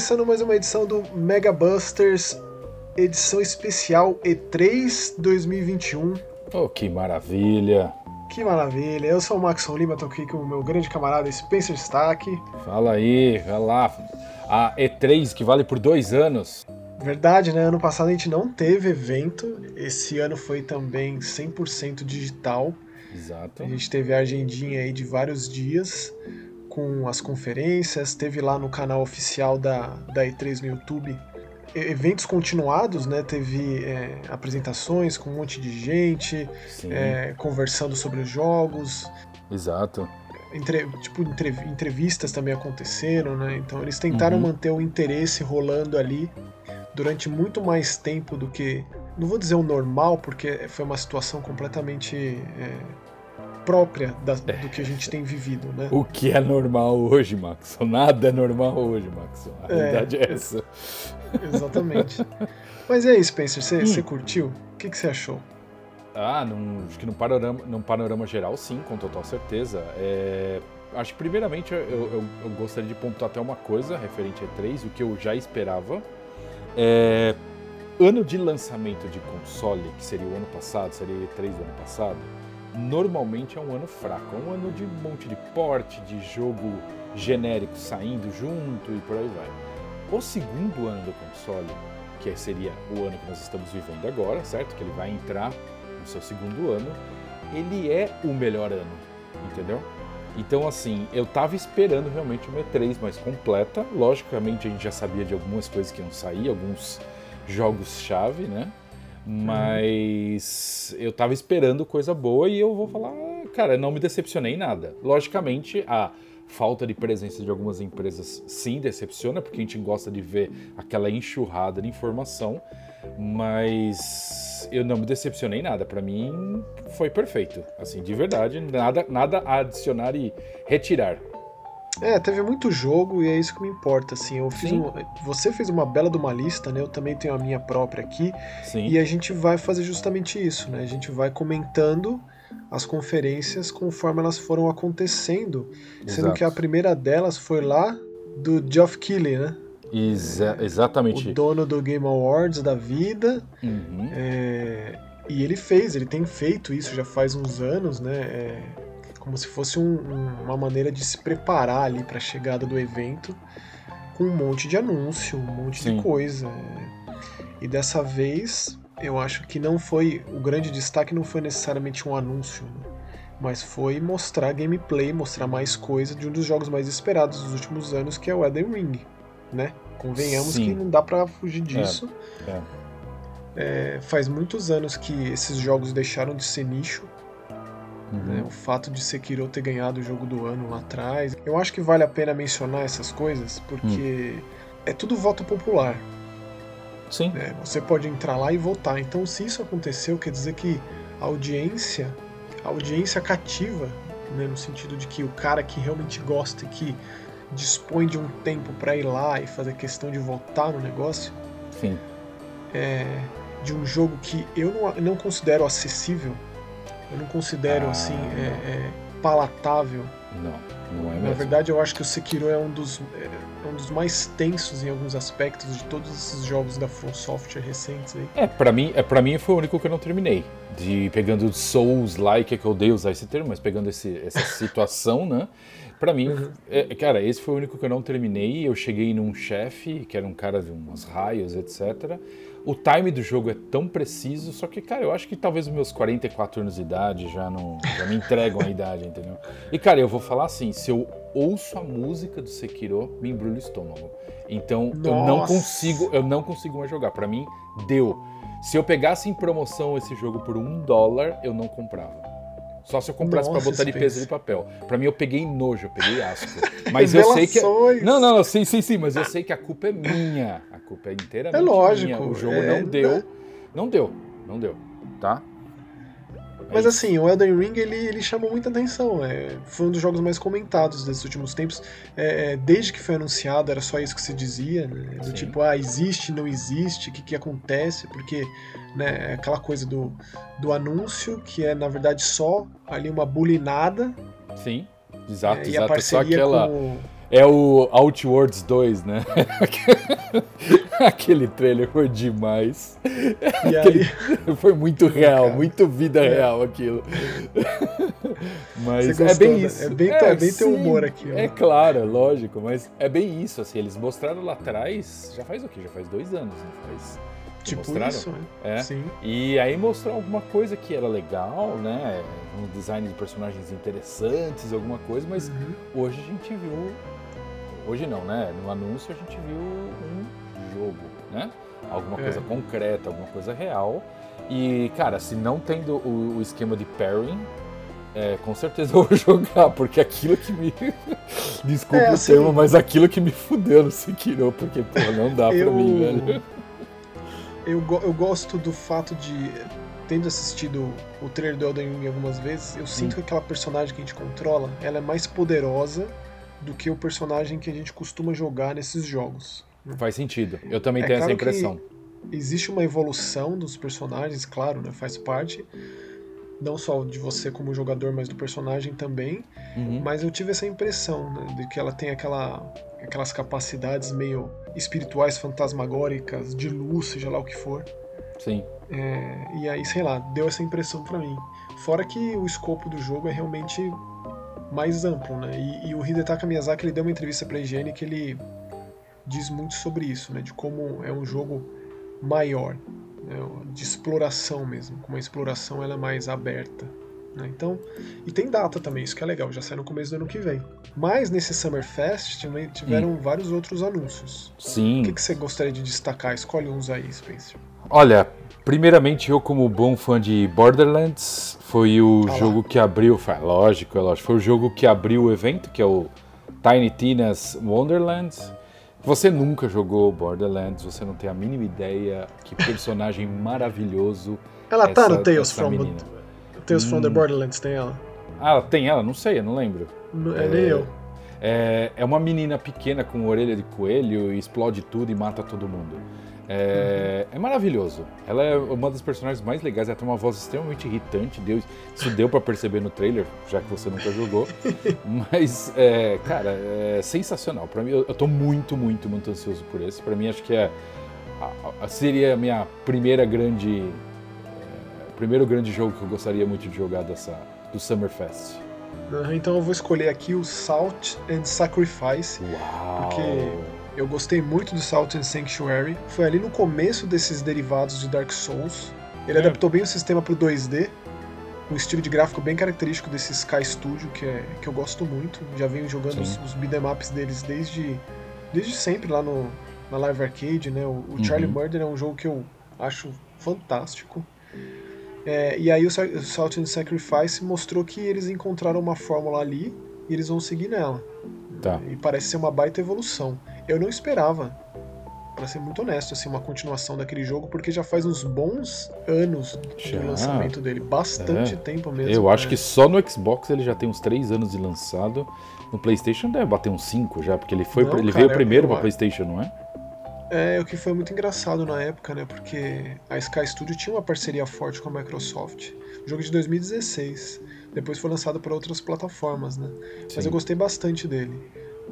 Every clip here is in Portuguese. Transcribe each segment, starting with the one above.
começando mais uma edição do Mega Busters, edição especial E3 2021. Oh, que maravilha! Que maravilha! Eu sou o Maxon Lima, tô aqui com o meu grande camarada Spencer Stack. Fala aí, vai lá. A E3 que vale por dois anos. Verdade, né? Ano passado a gente não teve evento, esse ano foi também 100% digital. Exato. A gente teve a agendinha aí de vários dias com as conferências, teve lá no canal oficial da, da E3 no YouTube eventos continuados, né? Teve é, apresentações com um monte de gente, é, conversando sobre os jogos. Exato. Entre, tipo, entrevistas também aconteceram, né? Então eles tentaram uhum. manter o interesse rolando ali durante muito mais tempo do que. Não vou dizer o normal, porque foi uma situação completamente é, própria da, do que a gente tem vivido, né? O que é normal hoje, Max? Nada é normal hoje, Max. A é, verdade é essa. Exatamente. Mas e aí, Spencer, você, hum. você curtiu? O que, que você achou? Ah, num, acho que num panorama, num panorama geral, sim, com total certeza. É, acho que, primeiramente, eu, eu, eu, gostaria de pontuar até uma coisa referente a E3, o que eu já esperava. É, ano de lançamento de console, que seria o ano passado, seria E3 do ano passado, normalmente é um ano fraco, é um ano de um monte de porte, de jogo genérico saindo junto e por aí vai. O segundo ano do console, que seria o ano que nós estamos vivendo agora, certo? Que ele vai entrar no seu segundo ano, ele é o melhor ano, entendeu? Então, assim, eu tava esperando realmente uma E3 mais completa. Logicamente, a gente já sabia de algumas coisas que iam sair, alguns jogos-chave, né? Mas eu tava esperando coisa boa e eu vou falar, cara, não me decepcionei em nada. Logicamente, a falta de presença de algumas empresas sim decepciona, porque a gente gosta de ver aquela enxurrada de informação, mas eu não me decepcionei em nada. Para mim foi perfeito, assim, de verdade, nada, nada a adicionar e retirar. É, teve muito jogo e é isso que me importa, assim. Eu fiz um, você fez uma bela de uma lista, né? Eu também tenho a minha própria aqui. Sim. E a gente vai fazer justamente isso, né? A gente vai comentando as conferências conforme elas foram acontecendo, Exato. sendo que a primeira delas foi lá do Geoff Keighley, né? Exa exatamente. O dono do Game Awards da vida. Uhum. É, e ele fez, ele tem feito isso já faz uns anos, né? É, como se fosse um, um, uma maneira de se preparar ali para a chegada do evento, com um monte de anúncio, um monte Sim. de coisa. E dessa vez, eu acho que não foi o grande destaque não foi necessariamente um anúncio, né? mas foi mostrar gameplay, mostrar mais coisa de um dos jogos mais esperados dos últimos anos, que é o Elden Ring, né? Convenhamos Sim. que não dá para fugir disso. É, é. É, faz muitos anos que esses jogos deixaram de ser nicho Uhum. Né? O fato de Sekiro ter ganhado o jogo do ano lá atrás. Eu acho que vale a pena mencionar essas coisas porque uhum. é tudo voto popular. Sim. Né? Você pode entrar lá e votar. Então, se isso aconteceu, quer dizer que a audiência, a audiência cativa, né? no sentido de que o cara que realmente gosta e que dispõe de um tempo para ir lá e fazer questão de votar no negócio. Sim. É, de um jogo que eu não, não considero acessível eu não considero ah, assim é, é, palatável. Não, não é mesmo. Na verdade, eu acho que o Sekiro é um dos, é um dos mais tensos em alguns aspectos de todos esses jogos da From Software recentes aí. É, para mim, é para mim foi o único que eu não terminei. De pegando Souls like, é que eu odeio usar esse termo, mas pegando esse, essa situação, né? Pra mim, uhum. é, cara, esse foi o único que eu não terminei. Eu cheguei num chefe, que era um cara de umas raios, etc. O time do jogo é tão preciso, só que, cara, eu acho que talvez os meus 44 anos de idade já não já me entregam a idade, entendeu? E, cara, eu vou falar assim, se eu ouço a música do Sekiro, me embrulha o estômago. Então, Nossa. eu não consigo, eu não consigo mais jogar. Para mim, deu. Se eu pegasse em promoção esse jogo por um dólar, eu não comprava. Só se eu comprasse para botar de peso de papel. Para mim eu peguei nojo, eu peguei asco. Mas eu sei que Não, não, não, sim, sim, sim, mas eu sei que a culpa é minha. Culpa é inteiramente é lógico, minha. O jogo é... não deu. Não deu, não deu, tá? Mas assim, o Elden Ring ele, ele chamou muita atenção. É, foi um dos jogos mais comentados desses últimos tempos. É, é desde que foi anunciado, era só isso que se dizia. Né? Do Sim. tipo, ah, existe, não existe, o que, que acontece, porque né, é aquela coisa do, do anúncio, que é na verdade só ali uma bulinada. Sim, exato, é, exato. Só aquela. Com É o Outworlds 2, né? Aquele trailer foi demais. E aí... Foi muito real, Cara. muito vida é. real aquilo. Mas é bem né? isso. É bem, é, é bem teu humor aqui. É claro, é lógico, mas é bem isso. Assim, eles mostraram lá atrás, já faz o quê? Já faz dois anos, né? Faz Tipo mostraram. isso, né? É. Sim. E aí mostrou alguma coisa que era legal, né? Um design de personagens interessantes, alguma coisa, mas uhum. hoje a gente viu. Hoje não, né? No anúncio a gente viu um jogo, né? Alguma é. coisa concreta, alguma coisa real. E, cara, se não tendo o, o esquema de pairing, é, com certeza eu vou jogar, porque aquilo que me. Desculpa é, assim... o termo, mas aquilo que me fudeu no Sekiro, porque, pô, não dá eu... pra mim, velho eu, eu gosto do fato de, tendo assistido o trailer do Elden Ring algumas vezes, eu sinto hum. que aquela personagem que a gente controla, ela é mais poderosa do que o personagem que a gente costuma jogar nesses jogos. Né? Faz sentido. Eu também é tenho claro essa impressão. Existe uma evolução dos personagens, claro, né? Faz parte. Não só de você como jogador, mas do personagem também. Uhum. Mas eu tive essa impressão, né? De que ela tem aquela aquelas capacidades meio espirituais, fantasmagóricas, de luz, seja lá o que for. Sim. É, e aí, sei lá, deu essa impressão para mim. Fora que o escopo do jogo é realmente mais amplo, né? E, e o Hidetaka Miyazaki ele deu uma entrevista para Higiene que ele diz muito sobre isso, né? De como é um jogo maior, né? de exploração mesmo, como a exploração ela é mais aberta. Né? Então, e tem data também, isso que é legal, já sai no começo do ano que vem. Mas nesse Summer Fest tiveram hum. vários outros anúncios. Sim. O que, que você gostaria de destacar? Escolhe uns aí, Spencer. Olha, primeiramente eu como bom fã de Borderlands, foi o ah jogo que abriu, foi, lógico, é lógico, foi o jogo que abriu o evento, que é o Tiny Tina's Wonderlands. Você nunca jogou Borderlands, você não tem a mínima ideia que personagem maravilhoso. Ela tá no Tales from menina. Tales hum. from the. Borderlands tem ela? Ah, tem ela? Não sei, eu não lembro. Não, é, é, nem eu. É, é uma menina pequena com orelha de coelho e explode tudo e mata todo mundo. É, é, maravilhoso. Ela é uma das personagens mais legais. Ela tem uma voz extremamente irritante. Deu, isso deu para perceber no trailer, já que você nunca jogou. Mas, é, cara, é sensacional. Para mim, eu, eu tô muito, muito, muito ansioso por esse. Para mim, acho que é, a, a, seria a minha primeira grande primeiro grande jogo que eu gostaria muito de jogar dessa, do Summerfest. Então eu vou escolher aqui o Salt and Sacrifice. Uau. Porque eu gostei muito do Salt and Sanctuary. Foi ali no começo desses derivados de Dark Souls. Ele é. adaptou bem o sistema para o 2D, um estilo de gráfico bem característico desse Sky Studio, que, é, que eu gosto muito. Já venho jogando os, os beat'em ups deles desde, desde sempre lá no, na Live Arcade. Né? O, o uhum. Charlie Murder é um jogo que eu acho fantástico. É, e aí o Salt and Sacrifice mostrou que eles encontraram uma fórmula ali e eles vão seguir nela. Tá. E parece ser uma baita evolução. Eu não esperava, para ser muito honesto, assim, uma continuação daquele jogo, porque já faz uns bons anos do lançamento dele. Bastante é. tempo mesmo. Eu acho né? que só no Xbox ele já tem uns 3 anos de lançado. No PlayStation deve bater uns 5 já, porque ele, foi, não, ele cara, veio primeiro para PlayStation, não é? É, o que foi muito engraçado na época, né? Porque a Sky Studio tinha uma parceria forte com a Microsoft. jogo de 2016. Depois foi lançado para outras plataformas, né? Sim. Mas eu gostei bastante dele.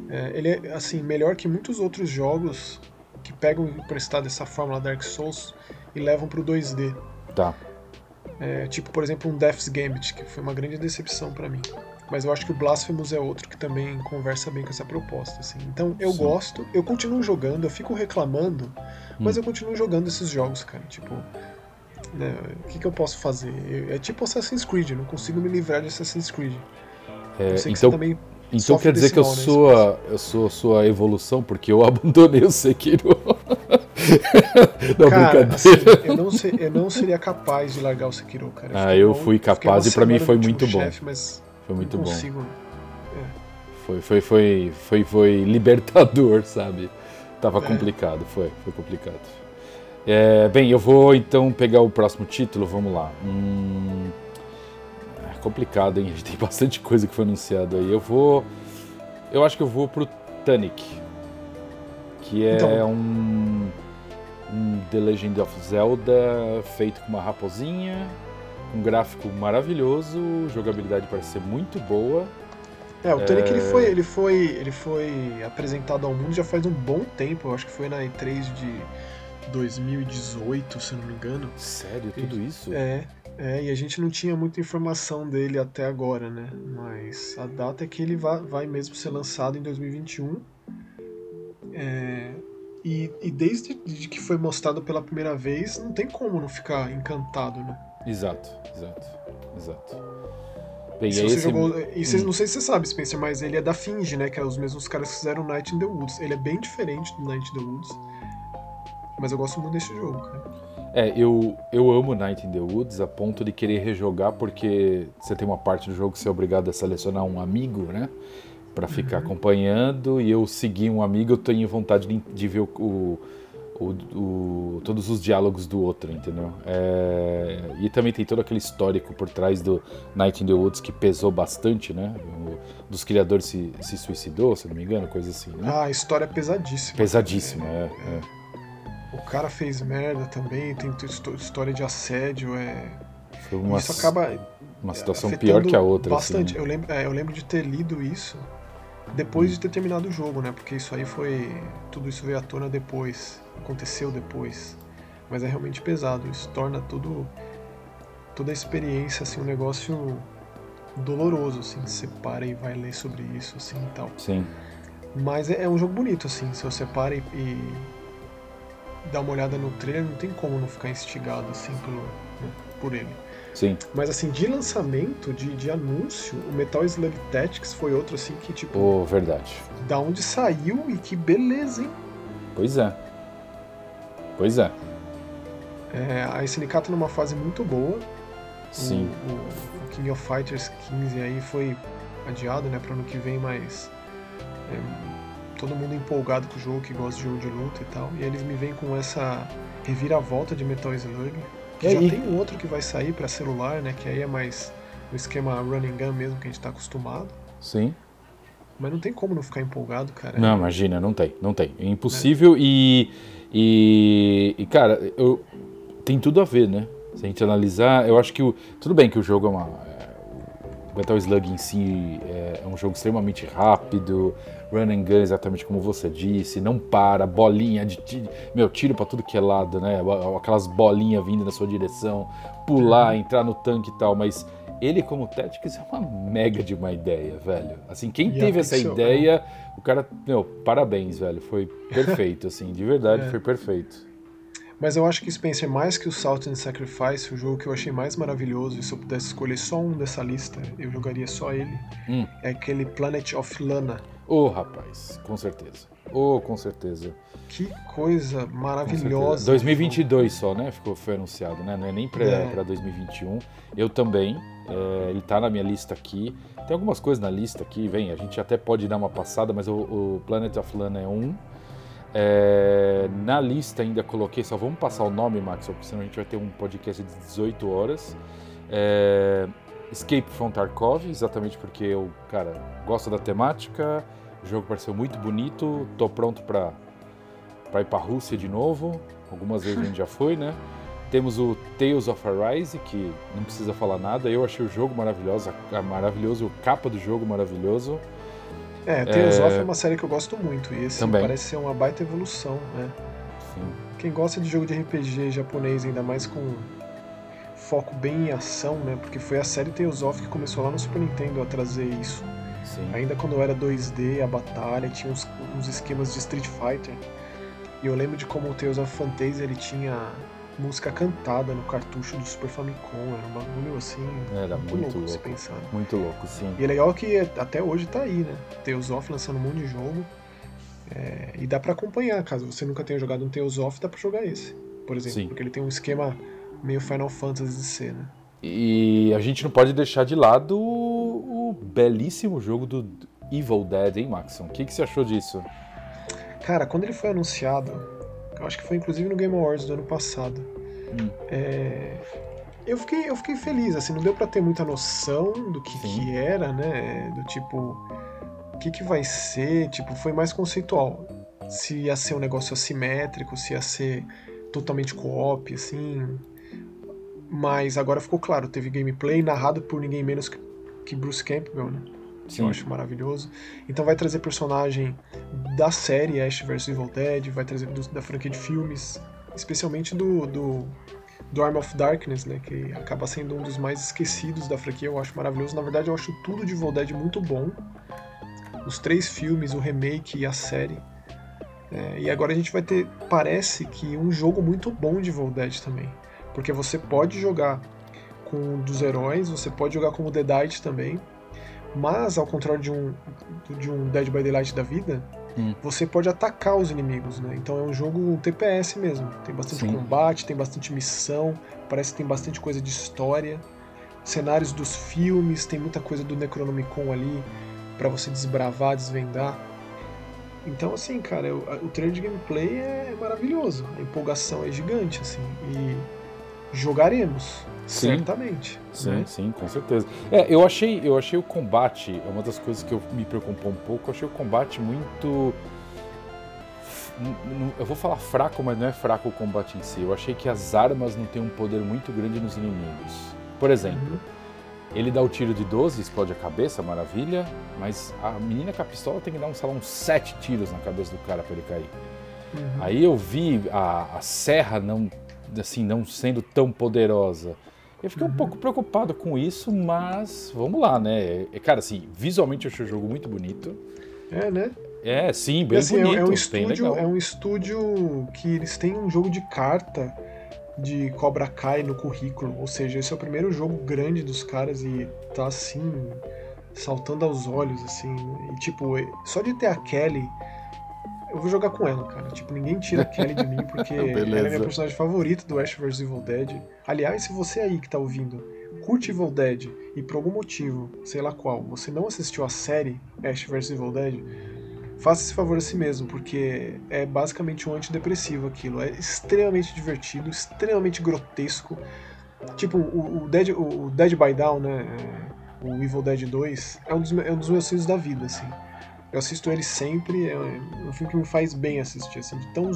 É, ele é, assim, melhor que muitos outros jogos que pegam emprestado essa fórmula Dark Souls e levam pro 2D. Tá. É, tipo, por exemplo, um Death's Gambit, que foi uma grande decepção para mim. Mas eu acho que o Blasphemous é outro que também conversa bem com essa proposta. Assim. Então eu Sim. gosto, eu continuo jogando, eu fico reclamando, mas hum. eu continuo jogando esses jogos, cara. Tipo, né, o que, que eu posso fazer? É tipo Assassin's Creed, eu não consigo me livrar de Assassin's Creed. É, então, então quer dizer que eu sou, a, eu sou a sua evolução, porque eu abandonei o Sekiro. não, cara, assim, eu, não ser, eu não seria capaz de largar o Sekiro, cara. Eu ah, eu fui capaz e para mim foi muito bom. Chefe, mas foi muito bom. É. Foi, foi, foi, foi, foi libertador, sabe? Tava é. complicado, foi, foi complicado. É, bem, eu vou então pegar o próximo título, vamos lá. Hum, complicado, hein? A gente tem bastante coisa que foi anunciada aí. Eu vou. Eu acho que eu vou pro Tunic, que é então. um, um The Legend of Zelda feito com uma raposinha um gráfico maravilhoso, jogabilidade parece ser muito boa. É, o Tunic é... ele, foi, ele, foi, ele foi apresentado ao mundo já faz um bom tempo, eu acho que foi na E3 de 2018, se não me engano. Sério, tudo isso? É, é, e a gente não tinha muita informação dele até agora, né? Mas a data é que ele vai, vai mesmo ser lançado em 2021. É, e, e desde que foi mostrado pela primeira vez, não tem como não ficar encantado, né? Exato, exato, exato. Bem, se esse... jogou, e hum. não sei se você sabe, Spencer, mas ele é da Finge, né? Que é os mesmos caras que fizeram Night in the Woods. Ele é bem diferente do Night in the Woods. Mas eu gosto muito desse jogo, cara. É, eu, eu amo Night in the Woods a ponto de querer rejogar, porque você tem uma parte do jogo que você é obrigado a selecionar um amigo, né? Pra ficar uhum. acompanhando, e eu segui um amigo, eu tenho vontade de, de ver o, o o, o, todos os diálogos do outro, entendeu? É, e também tem todo aquele histórico por trás do Night in the Woods que pesou bastante, né? O, dos criadores se, se suicidou, se não me engano, coisa assim. Né? Ah, a história é pesadíssima. Pesadíssima, é, é, é. O cara fez merda também, tem história de assédio, é. Foi uma, isso acaba. Uma situação pior que a outra. Bastante. Assim, né? eu, lembro, é, eu lembro de ter lido isso depois de ter terminado o jogo, né? Porque isso aí foi. Tudo isso veio à tona depois. Aconteceu depois. Mas é realmente pesado. Isso torna tudo. toda a experiência, assim, um negócio doloroso, assim. Você para e vai ler sobre isso, assim e tal. Sim. Mas é, é um jogo bonito, assim. Se você para e, e dá uma olhada no trailer, não tem como não ficar instigado, assim, pelo, né, por ele. Sim. Mas assim, de lançamento, de, de anúncio, o Metal Slug Tactics foi outro assim que tipo. Oh, verdade. Da onde saiu e que beleza, hein? Pois é. Pois é. é a SNK tá numa fase muito boa. Sim. O, o, o, King of Fighters 15 aí foi adiado, né, para ano que vem, mas é, todo mundo empolgado com o jogo, que gosta de jogo de luta e tal. E eles me vêm com essa reviravolta de Metal Slug. Que já tem um outro que vai sair para celular, né? Que aí é mais o esquema running gun mesmo que a gente tá acostumado. Sim. Mas não tem como não ficar empolgado, cara. Não, imagina, não tem, não tem. É impossível é. e, e, e, cara, eu, tem tudo a ver, né? Se a gente analisar, eu acho que o, tudo bem que o jogo é uma. É, o Metal Slug em si é, é um jogo extremamente rápido, run and gun, exatamente como você disse, não para, bolinha de, de meu, tiro para tudo que é lado, né? Aquelas bolinhas vindo na sua direção, pular, entrar no tanque e tal, mas ele como Tactics é uma mega de uma ideia, velho. Assim, quem teve essa ideia, o cara, meu, parabéns, velho, foi perfeito, assim, de verdade, é. foi perfeito. Mas eu acho que Spencer, mais que o Salt and Sacrifice, o jogo que eu achei mais maravilhoso, e se eu pudesse escolher só um dessa lista, eu jogaria só ele, hum. é aquele Planet of Lana. Ô, oh, rapaz, com certeza. Oh, com certeza. Que coisa maravilhosa. 2022 só, né? Ficou, foi anunciado, né? Não é nem para é. 2021. Eu também. É, ele tá na minha lista aqui. Tem algumas coisas na lista aqui, vem. A gente até pode dar uma passada, mas o, o Planet of Lana é um. É, na lista ainda coloquei, só vamos passar o nome, Max, porque senão a gente vai ter um podcast de 18 horas. É, Escape from Tarkov, exatamente porque eu, cara, gosto da temática, o jogo pareceu muito bonito, tô pronto para ir para a Rússia de novo. Algumas vezes a gente já foi, né? Temos o Tales of Arise, que não precisa falar nada. Eu achei o jogo maravilhoso, maravilhoso, o capa do jogo maravilhoso. É, Tales é... of é uma série que eu gosto muito e esse Também. parece ser uma baita evolução, né? Sim. Quem gosta de jogo de RPG japonês, ainda mais com foco bem em ação, né? Porque foi a série Tales of que começou lá no Super Nintendo a trazer isso. Sim. Ainda quando era 2D, a batalha, tinha uns, uns esquemas de Street Fighter. E eu lembro de como o Tales of Fantasy ele tinha música cantada no cartucho do Super Famicom, era um bagulho assim, era muito, muito louco, se pensar. Muito louco, sim. E é legal que até hoje tá aí, né? Tales of lançando um monte de jogo. É, e dá para acompanhar, caso você nunca tenha jogado um Tales of, dá pra jogar esse, por exemplo, sim. porque ele tem um esquema meio Final Fantasy de ser, né? E a gente não pode deixar de lado o, o belíssimo jogo do Evil Dead, hein, Maxon? O que, que você achou disso? Cara, quando ele foi anunciado, eu acho que foi inclusive no Game Awards do ano passado, hum. é, eu, fiquei, eu fiquei feliz, assim, não deu para ter muita noção do que, que era, né? Do tipo, o que, que vai ser, tipo, foi mais conceitual. Se ia ser um negócio assimétrico, se ia ser totalmente co-op, assim. Mas agora ficou claro, teve gameplay narrado por ninguém menos que Bruce Campbell, né? Sim. eu acho maravilhoso. Então vai trazer personagem da série Ash vs Evil Dead, vai trazer do, da franquia de filmes, especialmente do, do, do Arm of Darkness, né, que acaba sendo um dos mais esquecidos da franquia, eu acho maravilhoso. Na verdade, eu acho tudo de Evil Dead muito bom. Os três filmes, o remake e a série. É, e agora a gente vai ter, parece que, um jogo muito bom de Evil Dead também. Porque você pode jogar com um dos heróis, você pode jogar como Deadite também. Mas, ao contrário de um, de um Dead by Daylight da vida, hum. você pode atacar os inimigos, né? Então é um jogo TPS mesmo. Tem bastante Sim. combate, tem bastante missão, parece que tem bastante coisa de história. Cenários dos filmes, tem muita coisa do Necronomicon ali para você desbravar, desvendar. Então, assim, cara, o, o trailer de gameplay é maravilhoso. A empolgação é gigante, assim. E jogaremos. Sim. Certamente. Sim, né? sim, com certeza. É, eu achei, eu achei o combate, é uma das coisas que eu me preocupou um pouco, eu achei o combate muito. Eu vou falar fraco, mas não é fraco o combate em si. Eu achei que as armas não têm um poder muito grande nos inimigos. Por exemplo, uhum. ele dá o tiro de 12, explode a cabeça, maravilha, mas a menina com a pistola tem que dar um, sei lá, uns 7 tiros na cabeça do cara para ele cair. Uhum. Aí eu vi a, a serra não assim, não sendo tão poderosa. Eu fiquei um pouco preocupado com isso, mas vamos lá, né? É, cara, assim, visualmente eu achei o jogo muito bonito. É, né? É, sim, bem assim, bonito. É um, estúdio, é um estúdio que eles têm um jogo de carta de Cobra Kai no currículo. Ou seja, esse é o primeiro jogo grande dos caras e tá assim, saltando aos olhos, assim. E tipo, só de ter a Kelly eu vou jogar com ela, cara. Tipo, ninguém tira a Kelly de mim, porque ela é minha personagem favorita do Ash vs Evil Dead. Aliás, se você aí que tá ouvindo curte Evil Dead e por algum motivo, sei lá qual, você não assistiu a série Ash vs Evil Dead, faça esse favor a si mesmo, porque é basicamente um antidepressivo aquilo. É extremamente divertido, extremamente grotesco. Tipo, o, o Dead, o Dead by Down, né? É, o Evil Dead 2, é um dos, é um dos meus filhos da vida, assim. Eu assisto ele sempre, é um filme que me faz bem assistir, assim, de tão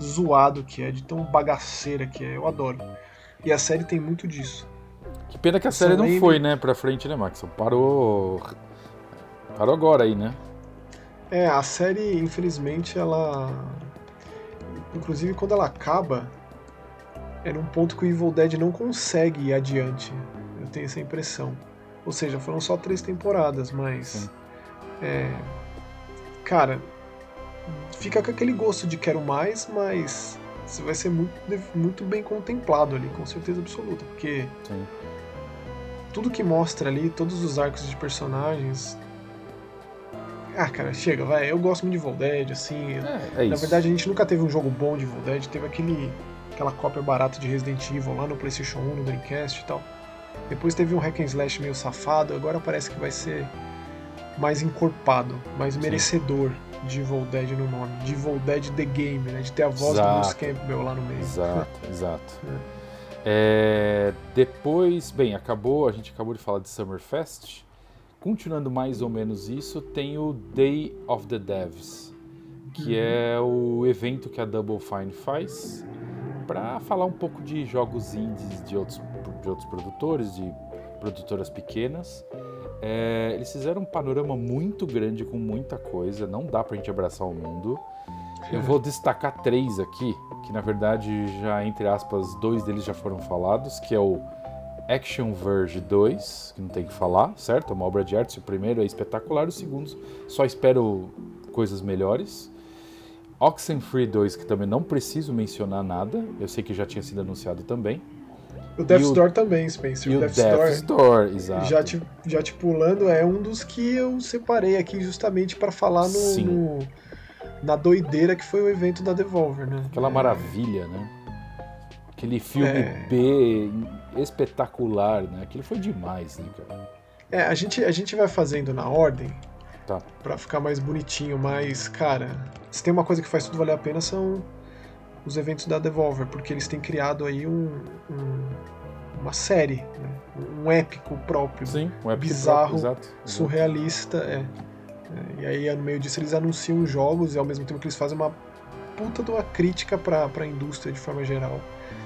zoado que é, de tão bagaceira que é, eu adoro. E a série tem muito disso. Que pena que a série não foi, né, pra frente, né, Max? Parou. Parou agora aí, né? É, a série, infelizmente, ela. Inclusive, quando ela acaba, é num ponto que o Evil Dead não consegue ir adiante. Eu tenho essa impressão. Ou seja, foram só três temporadas, mas. É, cara, fica com aquele gosto de quero mais, mas você vai ser muito, muito bem contemplado ali, com certeza absoluta, porque Sim. tudo que mostra ali, todos os arcos de personagens. Ah, cara, chega, vai. Eu gosto muito de Evil Dead, assim. É, é na verdade, a gente nunca teve um jogo bom de Evil Dead, teve aquele, aquela cópia barata de Resident Evil lá no PlayStation 1, no Dreamcast e tal. Depois teve um hack and slash meio safado, agora parece que vai ser mais encorpado, mais merecedor Sim. de Evil Dead no nome, de Evil Dead The Game, né? De ter a voz exato. do Bruce Campbell lá no meio. Exato, exato. É. É, depois, bem, acabou, a gente acabou de falar de Summerfest. Continuando mais ou menos isso, tem o Day of the Devs, que uhum. é o evento que a Double Fine faz para falar um pouco de jogos indies de outros, de outros produtores, de produtoras pequenas. É, eles fizeram um panorama muito grande com muita coisa, não dá pra gente abraçar o mundo. Eu vou destacar três aqui, que na verdade já, entre aspas, dois deles já foram falados, que é o Action Verge 2, que não tem que falar, certo? É uma obra de arte. O primeiro é espetacular, o segundo só espero coisas melhores. Oxenfree 2, que também não preciso mencionar nada, eu sei que já tinha sido anunciado também. O Death's Door também, Spencer. E o Door, Door, exato. Já te, já te pulando, é um dos que eu separei aqui justamente para falar no, no, na doideira que foi o evento da Devolver, né? Aquela é... maravilha, né? Aquele filme é... B espetacular, né? Aquilo foi demais, né, cara? É, a gente, a gente vai fazendo na ordem tá. para ficar mais bonitinho, mas, cara, se tem uma coisa que faz tudo valer a pena são os eventos da Devolver, porque eles têm criado aí um, um uma série, né? um épico próprio, Sim, um épico bizarro, próprio, surrealista, é. é. E aí no meio disso eles anunciam jogos e ao mesmo tempo que eles fazem uma puta de uma crítica para a indústria de forma geral,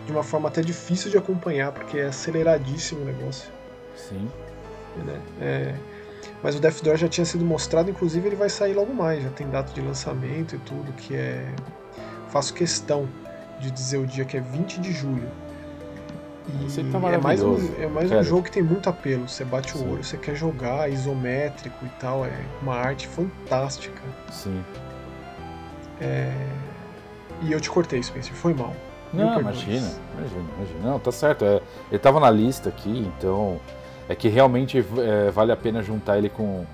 de uma forma até difícil de acompanhar porque é aceleradíssimo o negócio. Sim. Né? É, Mas o Death Door já tinha sido mostrado, inclusive ele vai sair logo mais, já tem data de lançamento e tudo, que é. Faço questão de dizer o dia que é 20 de julho. Você tá E é mais, um, é mais um jogo que tem muito apelo. Você bate o Sim. olho, você quer jogar, isométrico e tal, é uma arte fantástica. Sim. E eu te cortei, Spencer, foi mal. Não, imagina, imagina, imagina. Não, tá certo. É, ele tava na lista aqui, então é que realmente é, vale a pena juntar ele com,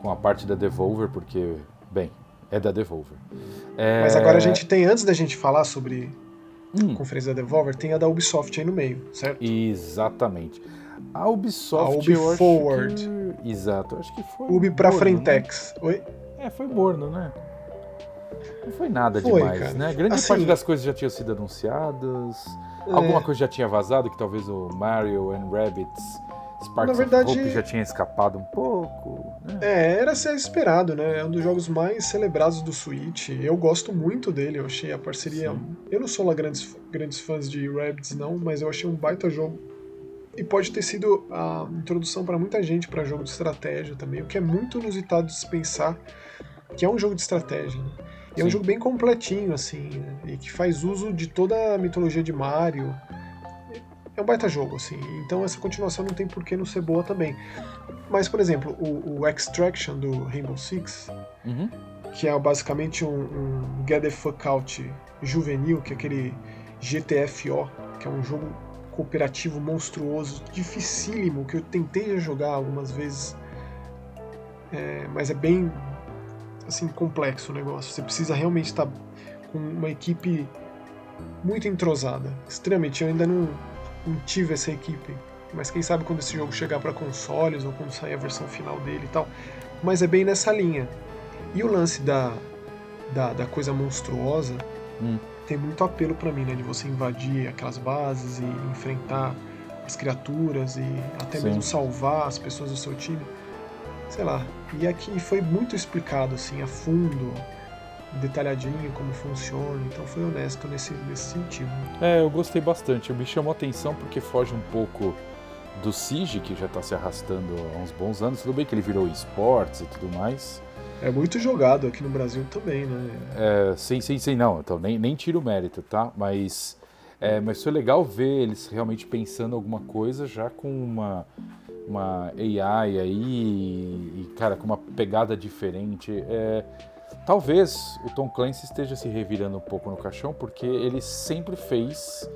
com a parte da Devolver, porque, bem, é da Devolver. É, Mas agora a gente tem, antes da gente falar sobre Hum, a conferência da Devolver, tem a da Ubisoft aí no meio, certo? exatamente. A Ubisoft, A Ubi Forward. que... Exato, acho que foi Ubi pra né? Frentex. Oi? É, foi morno, né? Não foi nada Foi, demais, cara. né? Grande Assim- parte das coisas já tinham sido anunciadas. É. Alguma coisa já tinha vazado, que talvez o Mario and Rabbids Sparks Na verdade- Hope já tinha escapado um pouco, né? É, era ser esperado, né? É um dos jogos mais celebrados do Switch. Eu gosto muito dele, eu achei a parceria. Sim. Eu não sou lá grandes, grandes fãs de Rabbids, não, mas eu achei um baita jogo. E pode ter sido a introdução para muita gente para jogo de estratégia também, o que é muito inusitado de se pensar que é um jogo de estratégia. Né? E é um jogo bem completinho, assim, né? e que faz uso de toda a mitologia de Mario. É um baita jogo, assim. Então essa continuação não tem por que não ser boa também. Mas, por exemplo, o, o Extraction do Rainbow Six, Uhum. que é basicamente um, um Get the Fuck Out juvenil, que é aquele GTFO, que é um jogo cooperativo monstruoso, dificílimo, que eu tentei jogar algumas vezes, é, mas é bem assim complexo o negócio. Você precisa realmente estar com uma equipe muito entrosada, extremamente. Eu ainda não, não tive essa equipe, mas quem sabe quando esse jogo chegar para consoles ou quando sair a versão final dele e tal. Mas é bem nessa linha. E o lance da, da, da coisa monstruosa Hum. tem muito apelo pra mim, né? De você invadir aquelas bases e enfrentar as criaturas e até Sim. mesmo salvar as pessoas do seu time. Sei lá. E aqui foi muito explicado, assim, a fundo, detalhadinho como funciona. Então foi honesto nesse, nesse sentido. É, eu gostei bastante. Me chamou a atenção porque foge um pouco do Siege, que já tá se arrastando há uns bons anos. Tudo bem que ele virou esportes e tudo mais. É muito jogado aqui no Brasil também, né? É, sim, sim, sim, não. Então nem, nem tiro o mérito, tá? Mas, é, mas foi legal ver eles realmente pensando alguma coisa já com uma, uma AI aí e, cara, com uma pegada diferente. É, talvez o Tom Clancy esteja se revirando um pouco no caixão porque ele sempre fez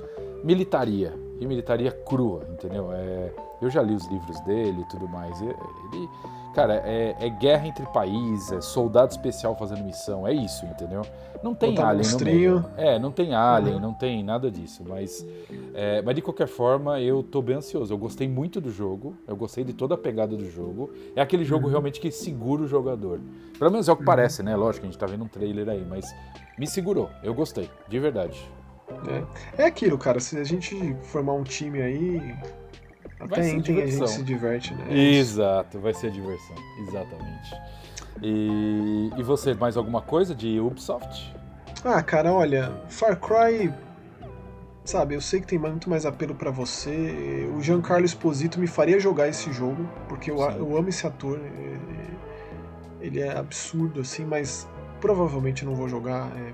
militaria e militaria crua, entendeu? É, eu já li os livros dele e tudo mais. Ele, cara, é, é guerra entre países, é soldado especial fazendo missão, é isso, entendeu? Não tem Botar alien no monstrinho. meio. É, não tem alien, Uhum. não tem nada disso, mas, é, mas de qualquer forma eu tô bem ansioso. Eu gostei muito do jogo, eu gostei de toda a pegada do jogo. É aquele jogo Uhum. realmente que segura o jogador. Pelo menos é o que parece, né? Lógico a gente tá vendo um trailer aí, mas me segurou. Eu gostei, de verdade. É, é aquilo, cara. Se a gente formar um time aí. Vai Até ser intem a diversão. gente se diverte, né? É. Exato, vai ser diversão, exatamente. E, e você, mais alguma coisa de Ubisoft? Ah, cara, olha, Far Cry. Sabe, eu sei que tem muito mais apelo pra você. O Giancarlo Esposito me faria jogar esse jogo, porque eu, eu amo esse ator. é- Ele é absurdo, assim, mas provavelmente eu não vou jogar. é,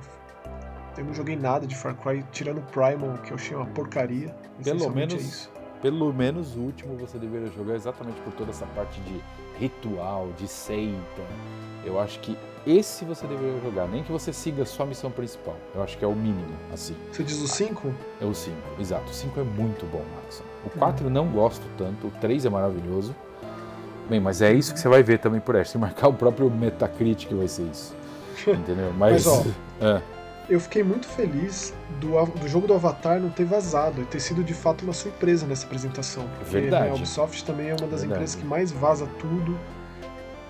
Eu não joguei nada de Far Cry, tirando o Primal, que eu achei uma porcaria. Pelo menos- é isso. Pelo menos o último você deveria jogar exatamente por toda essa parte de ritual, de seita. Eu acho que esse você deveria jogar, nem que você siga só a missão principal. Eu acho que é o mínimo, assim. Você diz o 5? É o 5, exato. O 5 é muito bom, Maxon. O 4 não gosto tanto, o 3 é maravilhoso. Bem, mas é isso que você vai ver também por essa. Se marcar o próprio Metacritic vai ser isso. Entendeu? Mas, Mas, ó, é, Eu fiquei muito feliz do, do jogo do Avatar não ter vazado e ter sido de fato uma surpresa nessa apresentação. Porque Verdade. né, a Ubisoft também é uma das Verdade. empresas que mais vaza tudo.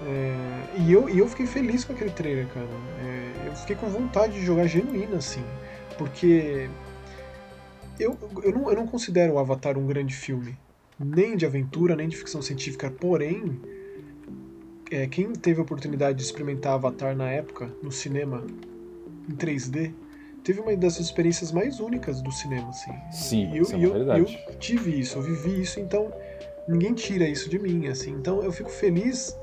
É, e, eu, e eu fiquei feliz com aquele trailer, cara. É, eu fiquei com vontade de jogar genuína, assim. Porque eu, eu, não, eu não considero o Avatar um grande filme. Nem de aventura, nem de ficção científica. Porém, é, quem teve a oportunidade de experimentar Avatar na época, no cinema, em 3D, teve uma das experiências mais únicas do cinema, assim. Sim, e eu, isso é eu, verdade. eu tive isso, eu vivi isso, então ninguém tira isso de mim, assim. Então eu fico feliz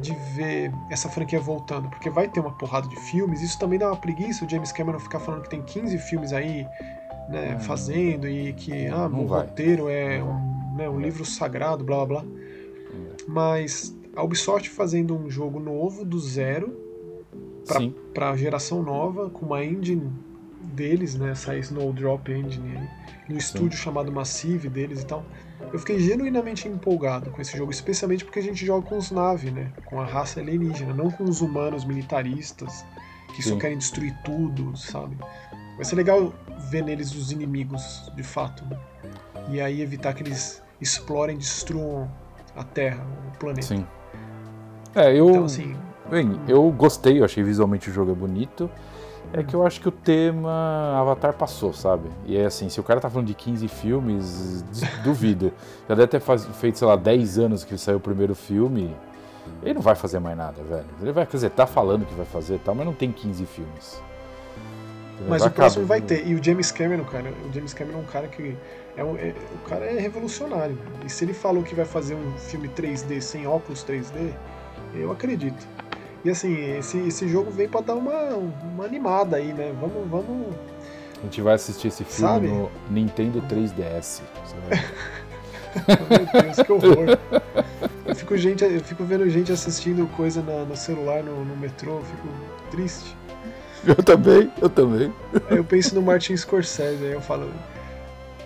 de ver essa franquia voltando, porque vai ter uma porrada de filmes, isso também dá uma preguiça o James Cameron ficar falando que tem 15 filmes aí, né, hum. fazendo e que ah, o roteiro é um, né, um livro sagrado, blá blá blá. Hum. Mas a Ubisoft fazendo um jogo novo do zero para a geração nova, com uma engine deles, né, essa Snowdrop Engine aí, no estúdio Sim. chamado Massive deles e tal. Eu fiquei genuinamente empolgado com esse jogo, especialmente porque a gente joga com os Na'vi, né? Com a raça alienígena, não com os humanos militaristas que Sim. só querem destruir tudo, sabe? Vai ser legal ver neles os inimigos, de fato. Né? E aí evitar que eles explorem, destruam a Terra, o planeta. Sim. É, eu. Então, assim, bem, eu gostei, eu achei visualmente o jogo é bonito. É que eu acho que o tema Avatar passou, sabe? E é assim, se o cara tá falando de 15 filmes, duvido. Já deve ter faz, feito, sei lá, 10 anos que saiu o primeiro filme. Ele não vai fazer mais nada, velho. Ele vai, quer dizer, tá falando que vai fazer tal, mas não tem 15 filmes. Ele mas o próximo vai ter. E o James Cameron, cara, o James Cameron é um cara que. É um, é, o cara é revolucionário. E se ele falou que vai fazer um filme 3D sem óculos 3D, eu acredito. E assim, esse, esse jogo vem pra dar uma, uma animada aí, né? Vamos, vamos. A gente vai assistir esse filme Sabe? no Nintendo 3DS. Meu Deus, que horror. Eu fico, gente, eu fico vendo gente assistindo coisa na, no celular, no, no metrô, eu fico triste. Eu também, eu também. Aí eu penso no Martin Scorsese, aí eu falo.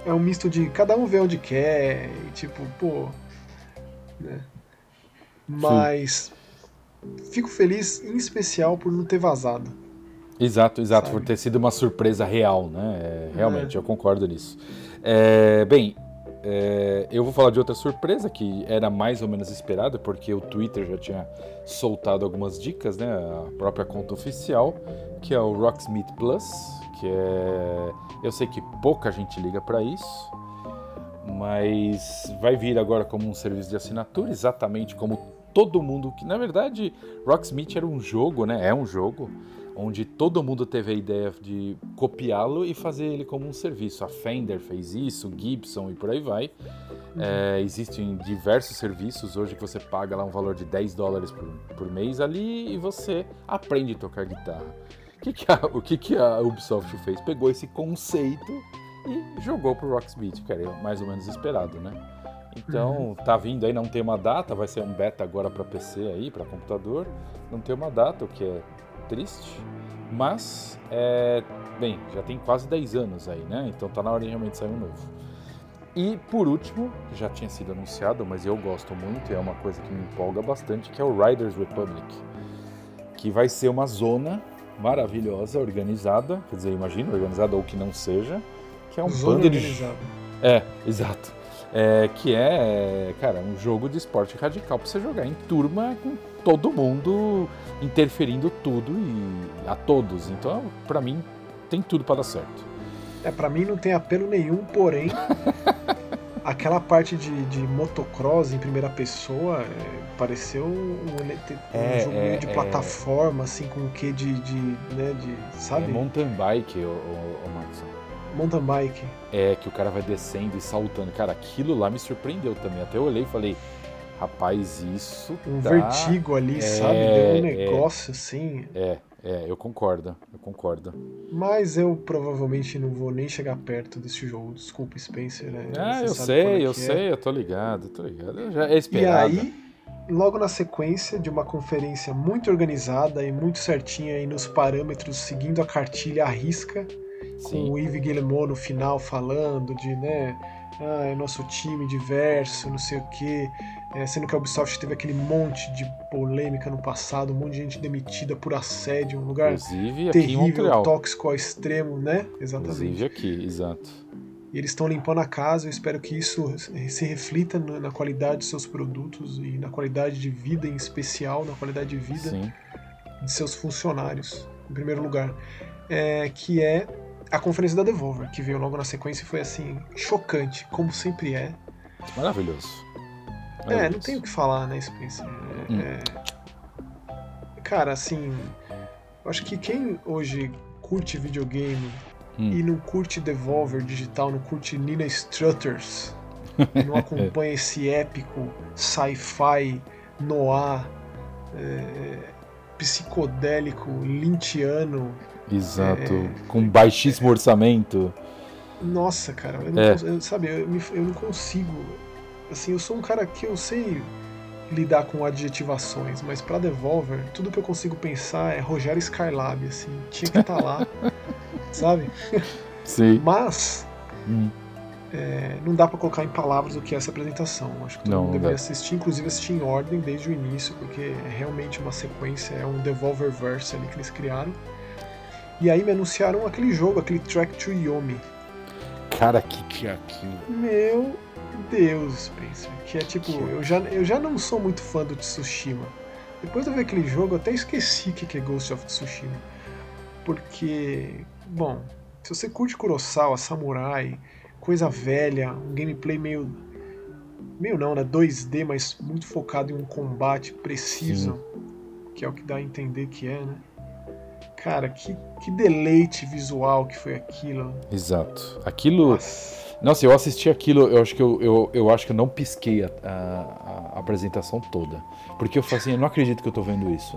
É um misto de cada um vê onde quer, e tipo, pô. Né? Mas. Sim fico feliz, em especial, por não ter vazado. Exato, exato, sabe? por ter sido uma surpresa real, né? É, realmente, é. eu concordo nisso. É, bem, é, eu vou falar de outra surpresa que era mais ou menos esperada, porque o Twitter já tinha soltado algumas dicas, né? A própria conta oficial, que é o Rocksmith Plus, que é. Eu sei que pouca gente liga para isso, mas vai vir agora como um serviço de assinatura, exatamente como todo mundo que na verdade Rocksmith era um jogo, né? É um jogo onde todo mundo teve a ideia de copiá-lo e fazer ele como um serviço. A Fender fez isso, Gibson e por aí vai. Uhum. É, existem diversos serviços hoje que você paga lá um valor de 10 dólares por, por mês ali e você aprende a tocar guitarra. O que, que, a, o que, que a Ubisoft fez? Pegou esse conceito e jogou pro Rocksmith, era mais ou menos esperado, né? Então, uhum. tá vindo aí, não tem uma data, vai ser um beta agora para PC aí, para computador. Não tem uma data, o que é triste. Mas, é, bem, já tem quase 10 anos aí, né? Então tá na hora de realmente sair um novo. E por último, já tinha sido anunciado, mas eu gosto muito e é uma coisa que me empolga bastante, que é o Riders Republic. Que vai ser uma zona maravilhosa, organizada, quer dizer, imagina, organizada ou que não seja, que é um zona bando organizada. de. É, exato é, que é, cara, um jogo de esporte radical para você jogar em turma com todo mundo interferindo tudo e a todos. Então, para mim, tem tudo para dar certo. É, para mim não tem apelo nenhum, porém, aquela parte de, de motocross em primeira pessoa é, pareceu um, um é, jogo é, de é. plataforma, assim, com o que de, de, né, de, sabe? É mountain bike, o, o, o Max mountain bike. É, que o cara vai descendo e saltando. Cara, aquilo lá me surpreendeu também. Até eu olhei e falei, rapaz, isso. Um dá... vertigo ali, é, sabe? Deu um é. negócio é, assim. É, é, eu concordo, eu concordo. Mas eu provavelmente não vou nem chegar perto desse jogo. Desculpa, Spencer. Né? Ah, eu sei, é eu é. sei, eu tô ligado, tô ligado. Já é esperado. E aí, logo na sequência de uma conferência muito organizada e muito certinha aí nos parâmetros, seguindo a cartilha à risca, Sim. com o Yves Guillemot no final falando de, né, ah, é nosso time diverso, não sei o quê. É, sendo que a Ubisoft teve aquele monte de polêmica no passado, um monte de gente demitida por assédio, um lugar Inclusive, terrível, tóxico ao extremo, né? Exatamente. Inclusive aqui, exato. E eles estão limpando a casa, eu espero que isso se reflita na qualidade de seus produtos e na qualidade de vida em especial, na qualidade de vida Sim. de seus funcionários, em primeiro lugar. É, que é a conferência da Devolver, que veio logo na sequência, foi assim, chocante, como sempre é. Maravilhoso. Maravilhoso. É, não tem o que falar, né, Spencer? É, hum. é... Cara, assim, eu acho que quem hoje curte videogame hum. e não curte Devolver digital, não curte Nina Strutters, não acompanha esse épico sci-fi, noir, é, psicodélico, lintiano. Exato, é, com baixíssimo é, orçamento. Nossa, cara, eu não, é. eu, sabe, eu, eu não consigo. Assim, eu sou um cara que eu sei lidar com adjetivações, mas para Devolver, tudo que eu consigo pensar é Rogério Skylab, assim, tinha que estar tá lá, sabe? Sim. Mas hum. é, não dá para colocar em palavras o que é essa apresentação. Acho que todo não, mundo deveria assistir, inclusive assistir em ordem desde o início, porque é realmente uma sequência, é um Devolver Verse ali que eles criaram. E aí me anunciaram aquele jogo, aquele Track to Yomi. Cara, que que é aquilo? Meu Deus, Spencer. Que é tipo, eu já, eu já não sou muito fã do Tsushima. Depois de ver aquele jogo, eu até esqueci o que é Ghost of Tsushima. Porque, bom, se você curte Kurosawa, Samurai, coisa velha, um gameplay meio. meio não, né? 2D, mas muito focado em um combate preciso, Sim. que é o que dá a entender que é, né? Cara, que, que deleite visual que foi aquilo. Exato. Aquilo. Nossa. Nossa, eu assisti aquilo, eu acho que eu, eu, eu acho que eu não pisquei a, a, a apresentação toda. Porque eu falei assim, eu não acredito que eu tô vendo isso.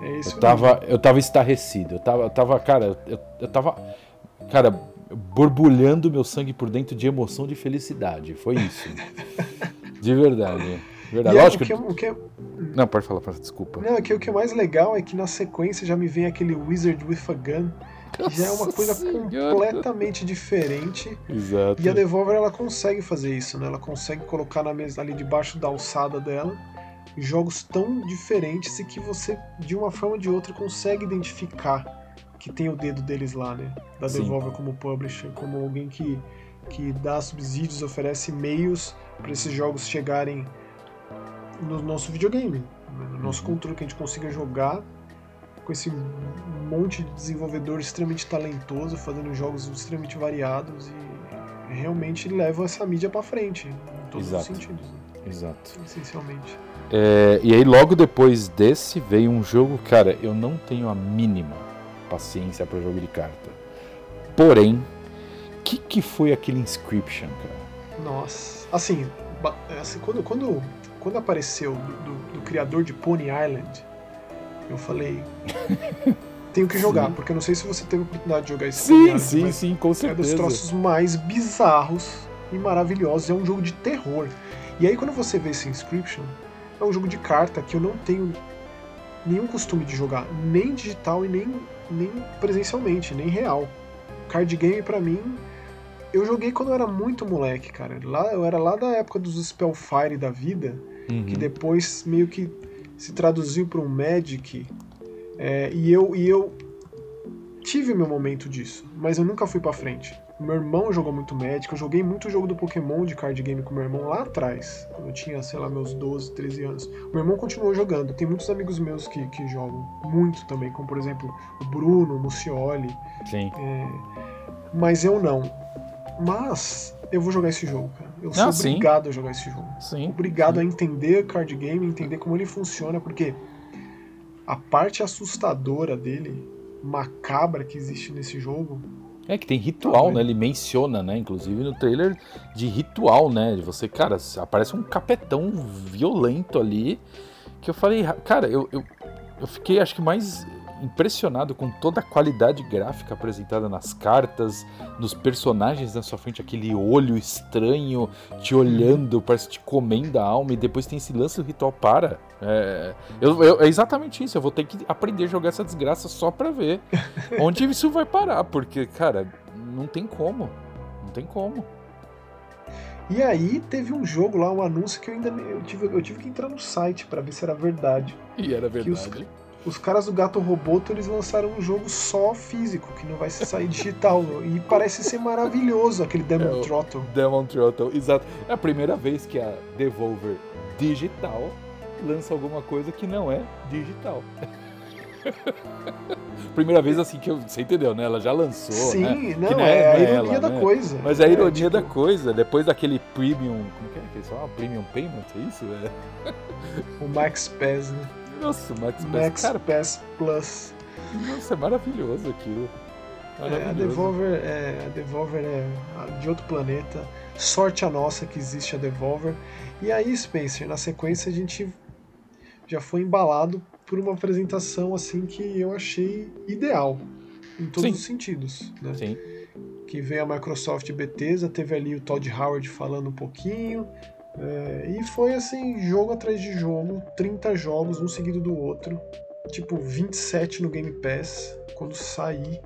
É, é isso eu tava, eu tava estarrecido. Eu tava, eu tava cara, eu, eu tava. Cara, borbulhando meu sangue por dentro de emoção, de felicidade. Foi isso. de verdade. Verdade. É, Lógico. O que, o que é... Não, pode falar, desculpa. Não, é que o que é mais legal é que na sequência já me vem aquele Wizard with a Gun que já é uma coisa senhora. completamente diferente. Exato. E a Devolver ela consegue fazer isso, né? Ela consegue colocar na mesa ali debaixo da alçada dela jogos tão diferentes e que você, de uma forma ou de outra, consegue identificar que tem o dedo deles lá, né? Da Sim. Devolver como publisher, como alguém que, que dá subsídios, oferece meios para esses jogos chegarem no nosso videogame, no nosso uhum. controle, que a gente consiga jogar com esse monte de desenvolvedor extremamente talentoso, fazendo jogos extremamente variados e realmente leva essa mídia para frente, em todos Exato. os sentidos. Né? Exato. Essencialmente. É, e aí logo depois desse veio um jogo, cara, eu não tenho a mínima paciência para jogo de carta. Porém, o que, que foi aquele Inscription, cara? Nossa, assim, assim quando, quando, quando apareceu do, do, do criador de Pony Island, eu falei. Tenho que jogar, sim. porque eu não sei se você teve a oportunidade de jogar esse Sim, jogo, sim, sim, com certeza. É dos troços mais bizarros e maravilhosos. É um jogo de terror. E aí, quando você vê esse Inscription, é um jogo de carta que eu não tenho nenhum costume de jogar, nem digital e nem, nem presencialmente, nem real. Card game, para mim, eu joguei quando eu era muito moleque, cara. Lá, eu era lá da época dos Spellfire da vida, uhum. que depois meio que se traduziu para um Magic é, e eu e eu tive meu momento disso, mas eu nunca fui para frente. Meu irmão jogou muito Magic, eu joguei muito jogo do Pokémon de card game com meu irmão lá atrás, quando eu tinha, sei lá, meus 12, 13 anos. Meu irmão continuou jogando, tem muitos amigos meus que, que jogam muito também, como por exemplo o Bruno, o Mucioli. Sim. É, mas eu não. Mas eu vou jogar esse jogo, cara. Eu sou obrigado a jogar esse jogo. Sim. Obrigado sim. a entender card game, entender como ele funciona, porque a parte assustadora dele, macabra que existe nesse jogo. É que tem ritual, tá né? Ele menciona, né? Inclusive no trailer de ritual, né? De você, cara, aparece um capetão violento ali. Que eu falei, cara, eu, eu, eu fiquei acho que mais impressionado com toda a qualidade gráfica apresentada nas cartas, nos personagens na sua frente, aquele olho estranho te olhando, parece te comendo a alma, e depois tem esse lance do ritual para. É, eu, eu, é exatamente isso, eu vou ter que aprender a jogar essa desgraça só pra ver onde isso vai parar, porque, cara, não tem como. Não tem como. E aí teve um jogo lá, um anúncio que eu ainda eu tive, eu tive que entrar no site para ver se era verdade. E era verdade os caras do Gato Roboto eles lançaram um jogo só físico, que não vai sair digital. e parece ser maravilhoso aquele Demon é Throttle. Demon Throttle, exato. É a primeira vez que a Devolver Digital lança alguma coisa que não é digital. Primeira vez assim que eu, você entendeu, né? Ela já lançou, Sim, né? não, não é, é, a ironia ela, da né? coisa. Mas é a é, ironia tipo... da coisa, depois daquele premium, como que é que eles falam? Premium payment, é isso? É. O Max Pass, né? Nossa, Max Pass. Max cara, Pass Plus. Nossa, é maravilhoso aquilo. É, a Devolver é, a Devolver é de outro planeta. Sorte a nossa que existe a Devolver. E aí, Spencer, na sequência a gente já foi embalado por uma apresentação assim que eu achei ideal em todos Sim. os sentidos, né? Sim. Que veio a Microsoft Bethesda, teve ali o Todd Howard falando um pouquinho, é, e foi assim, jogo atrás de jogo, 30 jogos, um seguido do outro, tipo 27 no Game Pass, quando sair.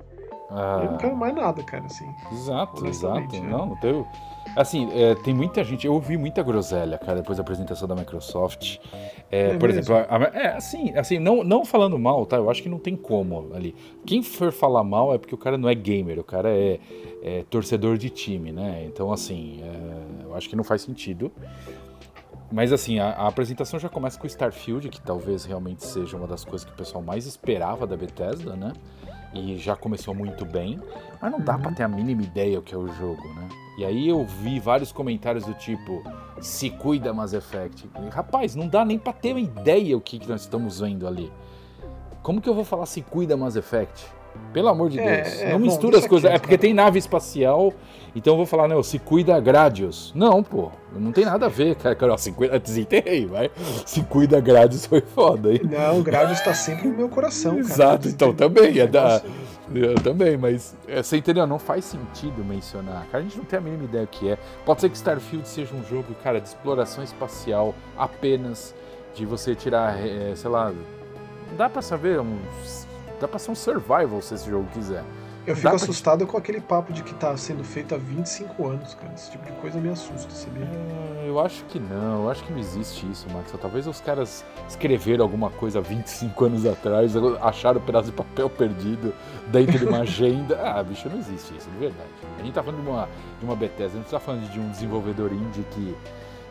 Ah. Eu não quero mais nada, cara, assim. Exato, exato. Né? Não, não teve. Assim, é, tem muita gente. Eu ouvi muita groselha, cara, depois da apresentação da Microsoft. É, é por mesmo? exemplo, a, é, assim, assim não, não falando mal, tá? Eu acho que não tem como ali. Quem for falar mal é porque o cara não é gamer, o cara é, é torcedor de time, né? Então, assim, é, eu acho que não faz sentido. Mas assim, a, a, apresentação já começa com o Starfield, que talvez realmente seja uma das coisas que o pessoal mais esperava da Bethesda, né? E já começou muito bem, mas não dá uhum. para ter a mínima ideia o que é o jogo, né? E aí eu vi vários comentários do tipo, se cuida Mass Effect. E, rapaz, não dá nem para ter uma ideia o que, que nós estamos vendo ali. Como que eu vou falar se cuida Mass Effect? Pelo amor de é, Deus. É, não bom, mistura as coisas. Aqui, é porque tem nave espacial, então eu vou falar, não, se cuida Gradius. Não, pô. Não tem nada a ver, cara. cara se cuida, desenterrei, vai. Se cuida Gradius foi foda, hein? Não, Gradius tá sempre no meu coração, cara. Exato, então também. É da, eu também, mas é, você entendeu? Não faz sentido mencionar. Cara, a gente não tem a mínima ideia o que é. Pode ser que Starfield seja um jogo, cara, de exploração espacial apenas, de você tirar, é, sei lá. Dá pra saber uns Dá pra ser um survival se esse jogo quiser. Eu fico assustado pra... com aquele papo de que tá sendo feito há 25 anos, cara. Esse tipo de coisa me assusta, sabia? É, eu acho que não, eu acho que não existe isso, Max. Talvez os caras escreveram alguma coisa há 25 anos atrás, acharam um pedaço de papel perdido dentro de uma agenda. Ah, bicho, não existe isso, de verdade. A gente tá falando de uma, de uma Bethesda, a gente tá falando de um desenvolvedor indie que,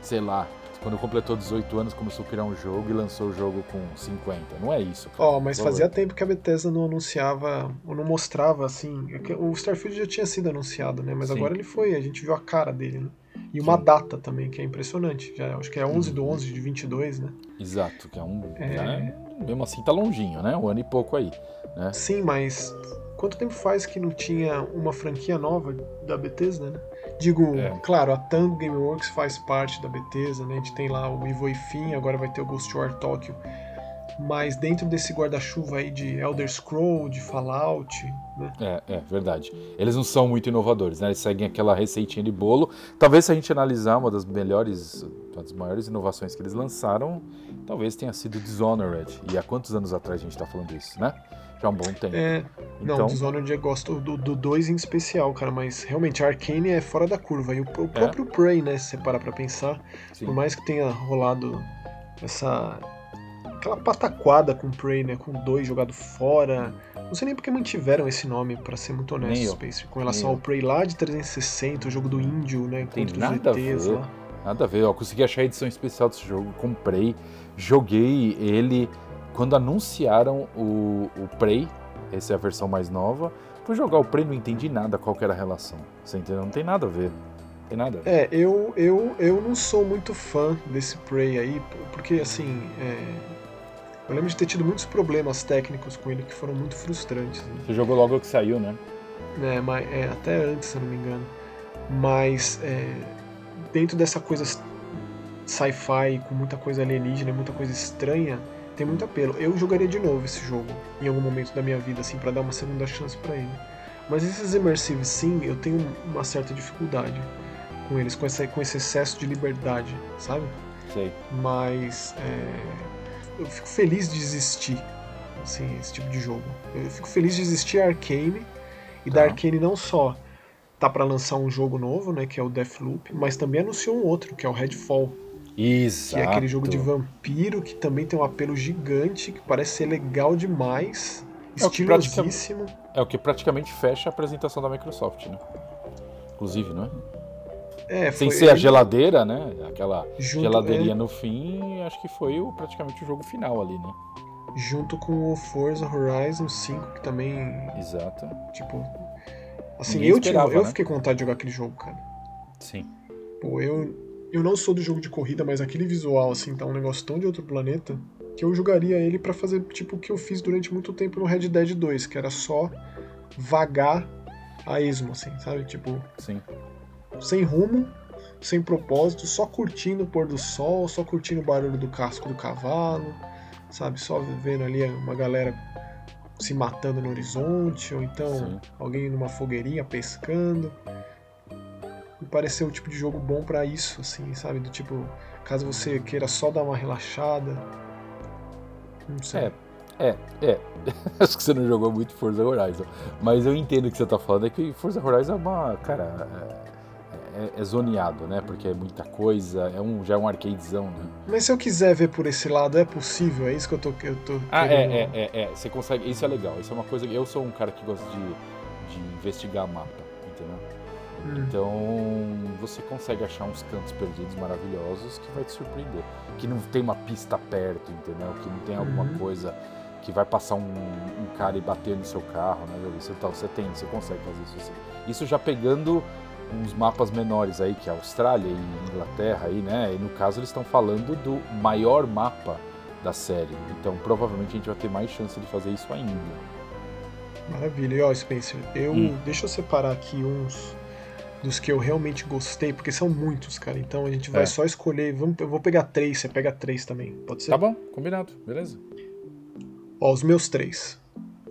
sei lá, quando completou 18 anos, começou a criar um jogo e lançou o jogo com 50. Não é isso. Ó, oh, mas fazia tempo que a Bethesda não anunciava, ou não mostrava assim. É o Starfield já tinha sido anunciado, né? Mas Sim. agora ele foi, a gente viu a cara dele, né? E uma Sim. data também, que é impressionante. Já, acho que é 11 do 11 de 22, né? Exato, que é um. É... Né? Mesmo assim tá longinho, né? Um ano e pouco aí. Né? Sim, mas quanto tempo faz que não tinha uma franquia nova da Bethesda, né? Digo, é. claro, a Tango Gameworks faz parte da Bethesda, né? A gente tem lá o Ivo e Fim, agora vai ter o Ghost War Tokyo. Mas dentro desse guarda-chuva aí de Elder Scroll, de Fallout, né? É, é, verdade. Eles não são muito inovadores, né? Eles seguem aquela receitinha de bolo. Talvez se a gente analisar uma das melhores, uma das maiores inovações que eles lançaram, talvez tenha sido Dishonored. E há quantos anos atrás a gente está falando isso, né? Já há um bom tempo. É, então... Não, Dishonored eu gosto do 2 em especial, cara, mas realmente a Arcane é fora da curva. E o, o próprio é. Prey, né, se você parar pra pensar, Sim. por mais que tenha rolado essa. aquela pataquada com o Prey, né, com dois jogado fora. Não sei nem porque mantiveram esse nome, para ser muito honesto, Space. Com relação ao Prey lá de 360, o jogo do Índio, né, Tem nada ETs lá. Nada a ver, eu consegui achar a edição especial desse jogo, comprei, joguei ele quando anunciaram o, o Prey, essa é a versão mais nova, fui jogar o Prey não entendi nada qual era a relação. Você entendeu? Não tem nada a ver. Não tem nada a ver. É, eu, eu, eu não sou muito fã desse Prey aí, porque assim. É... Eu lembro de ter tido muitos problemas técnicos com ele que foram muito frustrantes. Né? Você jogou logo que saiu, né? É, mas, é, até antes, se eu não me engano. Mas é, dentro dessa coisa sci-fi, com muita coisa alienígena, muita coisa estranha, tem muito apelo. Eu jogaria de novo esse jogo em algum momento da minha vida, assim, para dar uma segunda chance para ele. Mas esses immersive sim, eu tenho uma certa dificuldade com eles, com esse, com esse excesso de liberdade, sabe? Sei. Mas é, eu fico feliz de existir, assim, esse tipo de jogo. Eu fico feliz de existir a Arcane e tá. da Arcane não só tá para lançar um jogo novo, né, que é o Deathloop, mas também anunciou um outro, que é o Redfall. Exato. Que é aquele jogo de vampiro que também tem um apelo gigante, que parece ser legal demais, é estilosíssimo. É o que praticamente fecha a apresentação da Microsoft, né? Inclusive, não é? É, Sem ser a geladeira, né? Aquela junto, geladeirinha é... no fim, acho que foi o, praticamente o jogo final ali, né? Junto com o Forza Horizon 5, que também. Exato. Tipo. Assim, eu, esperava, eu né? fiquei com vontade de jogar aquele jogo, cara. Sim. Pô, eu, eu não sou do jogo de corrida, mas aquele visual, assim, tá um negócio tão de outro planeta, que eu jogaria ele para fazer tipo o que eu fiz durante muito tempo no Red Dead 2, que era só vagar a esmo, assim, sabe? Tipo, Sim. sem rumo, sem propósito, só curtindo o pôr do sol, só curtindo o barulho do casco do cavalo, sabe? Só vendo ali uma galera se matando no horizonte, ou então Sim. alguém numa fogueirinha pescando. Me pareceu o tipo de jogo bom pra isso, assim, sabe? Do tipo, caso você queira só dar uma relaxada. Não sei. É, é, é. Acho que você não jogou muito Forza Horizon. Mas eu entendo o que você tá falando. É que Forza Horizon é uma. Cara. É, é- é zoneado, né? Porque é muita coisa. É um, já é um arcadezão, né? Mas se eu quiser ver por esse lado, é possível? É isso que eu tô, eu tô Ah, é, querendo. é, é, é. Você consegue. Isso é legal. Isso é uma coisa. Eu sou um cara que gosta de, de investigar mapa? Hum. Então você consegue achar uns cantos perdidos maravilhosos que vai te surpreender. Que não tem uma pista perto, entendeu? Que não tem alguma Uhum. coisa que vai passar um, um cara e bater no seu carro, né? Isso tal, você tem, você consegue fazer isso. assim. Isso já pegando uns mapas menores aí, que é a Austrália e Inglaterra aí, né? E no caso eles estão falando do maior mapa da série. Então provavelmente a gente vai ter mais chance de fazer isso ainda. Maravilha. E ó, Spencer, eu. Hum. Deixa eu separar aqui uns dos que eu realmente gostei, porque são muitos, cara. Então a gente vai É. só escolher. Vamos, eu vou pegar três, você pega três também. Pode ser? Tá bom, combinado, beleza? Ó, os meus três.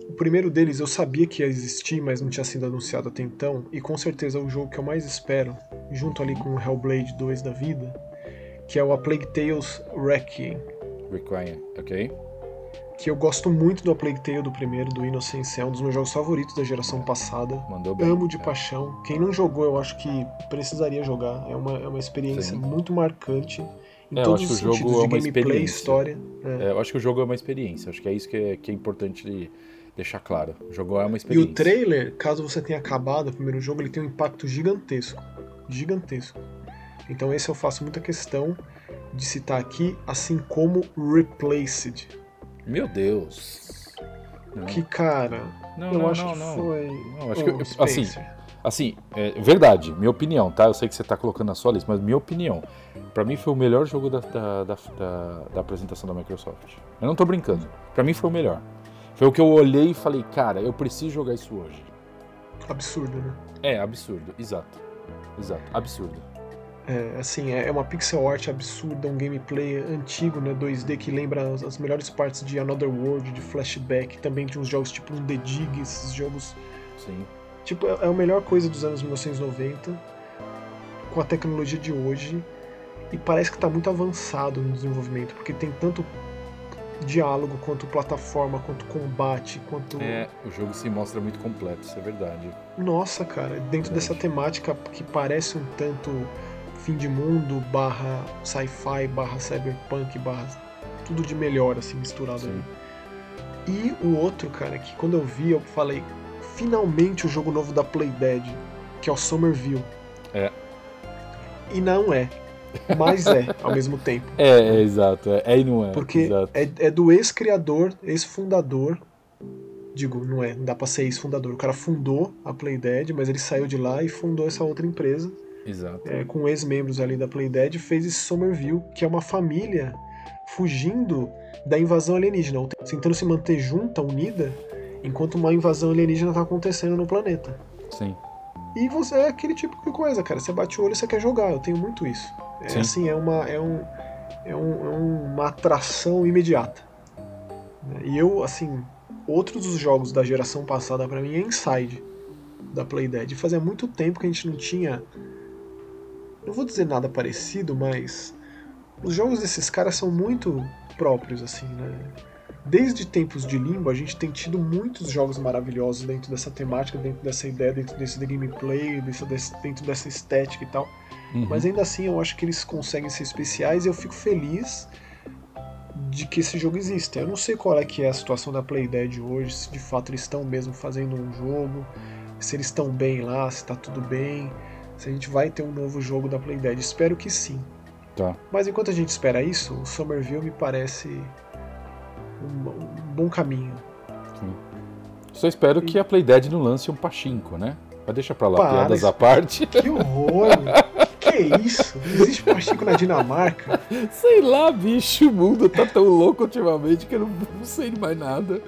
O primeiro deles eu sabia que ia existir, mas não tinha sido anunciado até então, e com certeza é o jogo que eu mais espero, junto ali com o Hellblade 2 da vida, que é o A Plague Tales Requiem. Requiem, ok? Que eu gosto muito do A Plague Tale do primeiro, do Innocence, é um dos meus jogos favoritos da geração passada. Mandou bem. Amo de É. paixão. Quem não jogou, eu acho que precisaria jogar. É uma, é uma experiência Sim. muito marcante. Em É, eu todos acho os que o jogo é de uma gameplay, experiência. história. É. É, eu acho que o jogo é uma experiência. Acho que é isso que é, que é importante de deixar claro. O jogo é uma E experiência. o trailer, caso você tenha acabado o primeiro jogo, ele tem um impacto gigantesco. Gigantesco. Então esse eu faço muita questão de citar aqui, assim como Replaced. Meu Deus. Não, Que, cara, não, eu não, acho não, que não. foi... Não, acho que eu- assim, Assim, é verdade, minha opinião, tá? Eu sei que você tá colocando na sua lista, mas minha opinião. Pra mim foi o melhor jogo da, da, da, da- da apresentação da Microsoft. Eu não tô brincando. Pra mim foi o melhor. Foi o que eu olhei e falei, cara, eu preciso jogar isso hoje. absurdo, né? É, absurdo, exato. Exato, absurdo. É, assim, é é uma pixel art absurda, um gameplay antigo, né, 2D, que lembra as, as melhores partes de Another World, de Flashback, também de uns jogos tipo um The Dig, esses jogos... Sim. Tipo, é é a melhor coisa dos anos 1990, com a tecnologia de hoje, e parece que tá muito avançado no desenvolvimento, porque tem tanto diálogo, quanto plataforma, quanto combate, quanto... É, o jogo se mostra muito completo, isso é verdade. Nossa, cara, dentro Verdade. dessa temática que parece um tanto fim de mundo, barra sci-fi, barra cyberpunk, barra tudo de melhor, assim, misturado Sim. ali. E o outro, cara, que quando eu vi, eu falei, finalmente o jogo novo da Playdead, que é o Somerville. É. E não é, mas é, ao mesmo tempo. É, é exato. É, é e não é. Porque é, é do ex-criador, ex-fundador. Digo, não é, não dá pra ser ex-fundador. O cara fundou a Playdead, mas ele saiu de lá e fundou essa outra empresa. É, com ex-membros ali da Playdead, fez esse Somerville, que é uma família fugindo da invasão alienígena, ou tentando se manter junta, unida, enquanto uma invasão alienígena tá acontecendo no planeta. Sim. E você é aquele tipo de coisa, cara. Você bate o olho e você quer jogar. Eu tenho muito isso. É Sim. assim, é uma, é um, é um- é uma atração imediata. Né? E eu, assim, outro dos jogos da geração passada pra mim é Inside, da Playdead. Fazia muito tempo que a gente não tinha. Não vou dizer nada parecido, mas os jogos desses caras são muito próprios, assim, né? Desde tempos de Limbo, a gente tem tido muitos jogos maravilhosos dentro dessa temática, dentro dessa ideia, dentro desse gameplay, desse, desse- dentro dessa estética e tal. Uhum. Mas ainda assim, eu acho que eles conseguem ser especiais e eu fico feliz de que esse jogo exista. Eu não sei qual é que é a situação da Playdead hoje, se de fato eles estão mesmo fazendo um jogo, se eles estão bem lá, se tá tudo bem, se a gente vai ter um novo jogo da Playdead. Espero que sim. Tá. Mas enquanto a gente espera isso, o Somerville me parece um, um bom caminho. Só espero que a Playdead não lance um pachinko, né? Mas deixa pra lá, Para, piadas à parte. Que horror! que Que isso? Existe pachinko na Dinamarca? Sei lá, bicho, o mundo tá tão louco ultimamente que eu não, não sei mais nada.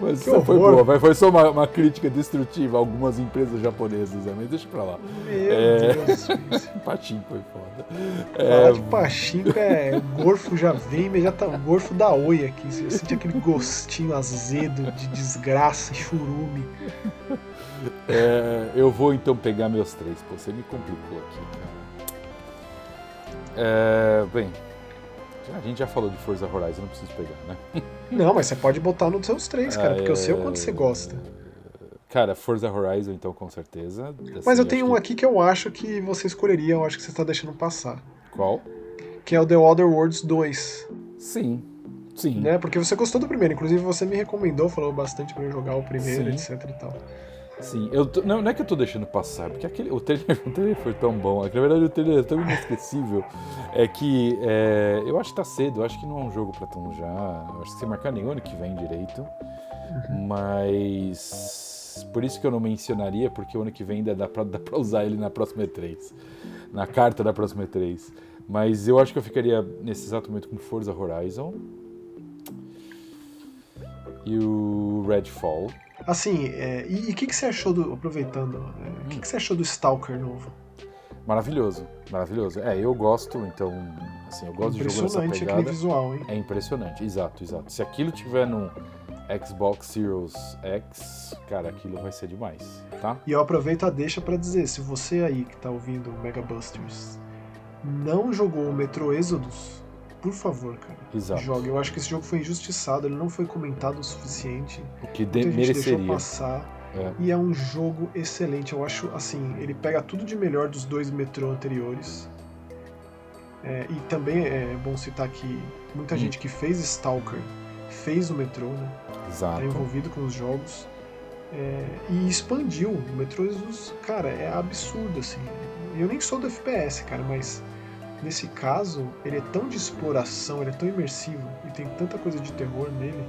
Mas Que foi boa, foi só uma, uma crítica destrutiva a algumas empresas japonesas, né? mas deixa pra lá. Meu É. Deus. Patinho foi foda. Falar É, de pachinko é. O gorfo já vem imediatamente. O gorfo da oi aqui. Eu senti aquele gostinho azedo de desgraça, churume. é, eu vou então pegar meus três. Pô, você me complicou aqui, cara. É, bem, a gente já falou de Forza Horizon, não preciso pegar, né? Não, mas você pode botar nos seus três, cara, porque eu sei o quanto você gosta. Cara, Forza Horizon, então, com certeza. Mas Assim, eu tenho um que- aqui que eu acho que você escolheria, eu acho que você tá deixando passar. Qual? Que é o The Other Worlds 2. Sim. Sim. Né? Porque você gostou do primeiro, inclusive você me recomendou, falou bastante pra eu jogar o primeiro, Sim. etc e tal. Sim, eu tô- não, não é que eu tô deixando passar, porque aquele, o, trailer, o trailer foi tão bom, na verdade o trailer é tão inesquecível, é que é, eu acho que tá cedo, eu acho que não é um jogo pra tão já, eu acho que sem marcar o ano que vem direito, mas por isso que eu não mencionaria, porque o ano que vem ainda dá pra, dá pra usar ele na próxima E3, na carta da próxima E3, mas eu acho que eu ficaria nesse exato momento com Forza Horizon e o Redfall. Assim, é, e o que, que você achou do. Aproveitando, é, o que, que você achou do Stalker novo? Maravilhoso, maravilhoso. É, eu gosto, então, assim, eu gosto de jogo nessa Impressionante aquele pegada. visual, hein? É impressionante, exato, exato. Se aquilo tiver no Xbox Series X, cara, aquilo vai ser demais, tá? E eu aproveito a deixa pra dizer, se você aí que tá ouvindo o Mega Busters não jogou o Metro Exodus, por favor, cara, Exato. jogue. Eu acho que esse jogo foi injustiçado, ele não foi comentado o suficiente. O que de- Muita gente deixou mereceria. passar. É. E é um jogo excelente. Eu acho, assim, ele pega tudo de melhor dos dois Metro anteriores. É, e também é bom citar que muita Hum. gente que fez Stalker fez o Metro, né? Exato. tá envolvido com os jogos é, e expandiu. O Metro cara, é absurdo assim. Eu nem sou do FPS, cara, mas nesse caso ele é tão de exploração, ele é tão imersivo e tem tanta coisa de terror nele.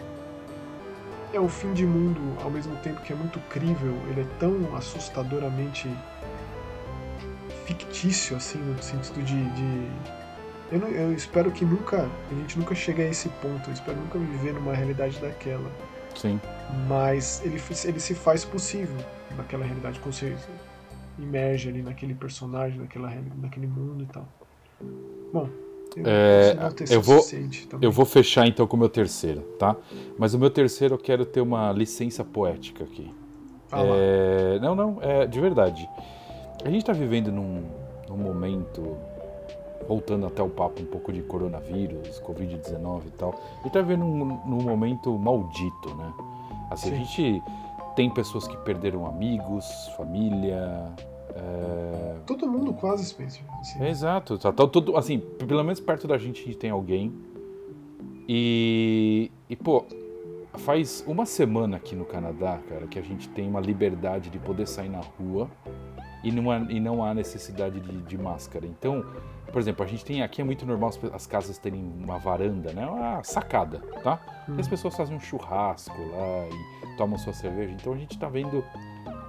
É o fim de mundo ao mesmo tempo que é muito crível, ele é tão assustadoramente fictício assim no sentido de, de eu, não- eu espero que nunca a gente nunca chegue a esse ponto. Eu espero nunca viver numa realidade daquela Sim. mas ele, ele se faz possível naquela realidade, quando você imerge ali naquele personagem, naquela, naquele mundo e tal. Bom, eu, É, eu vou-. Eu vou fechar então com o meu terceiro, tá? Mas o meu terceiro eu quero ter uma licença poética aqui. É, não, não, é de verdade. A gente está vivendo num, num momento, voltando até o papo um pouco de coronavírus, Covid-19 e tal, e está vivendo num, num momento maldito, né? Assim, a Sim. gente tem pessoas que perderam amigos, família. É, Todo mundo quase, Spencer. assim. é, exato, tá, tá tudo, assim, pelo menos perto da gente a gente tem alguém. E, e pô, faz uma semana aqui no Canadá, cara, que a gente tem uma liberdade de poder sair na rua e não há, e não há necessidade de, de máscara. Então, por exemplo, a gente tem aqui é muito normal as, casas terem uma varanda, né? Uma sacada, tá? E as Hum. pessoas fazem um churrasco lá e tomam sua cerveja. Então a gente tá vendo.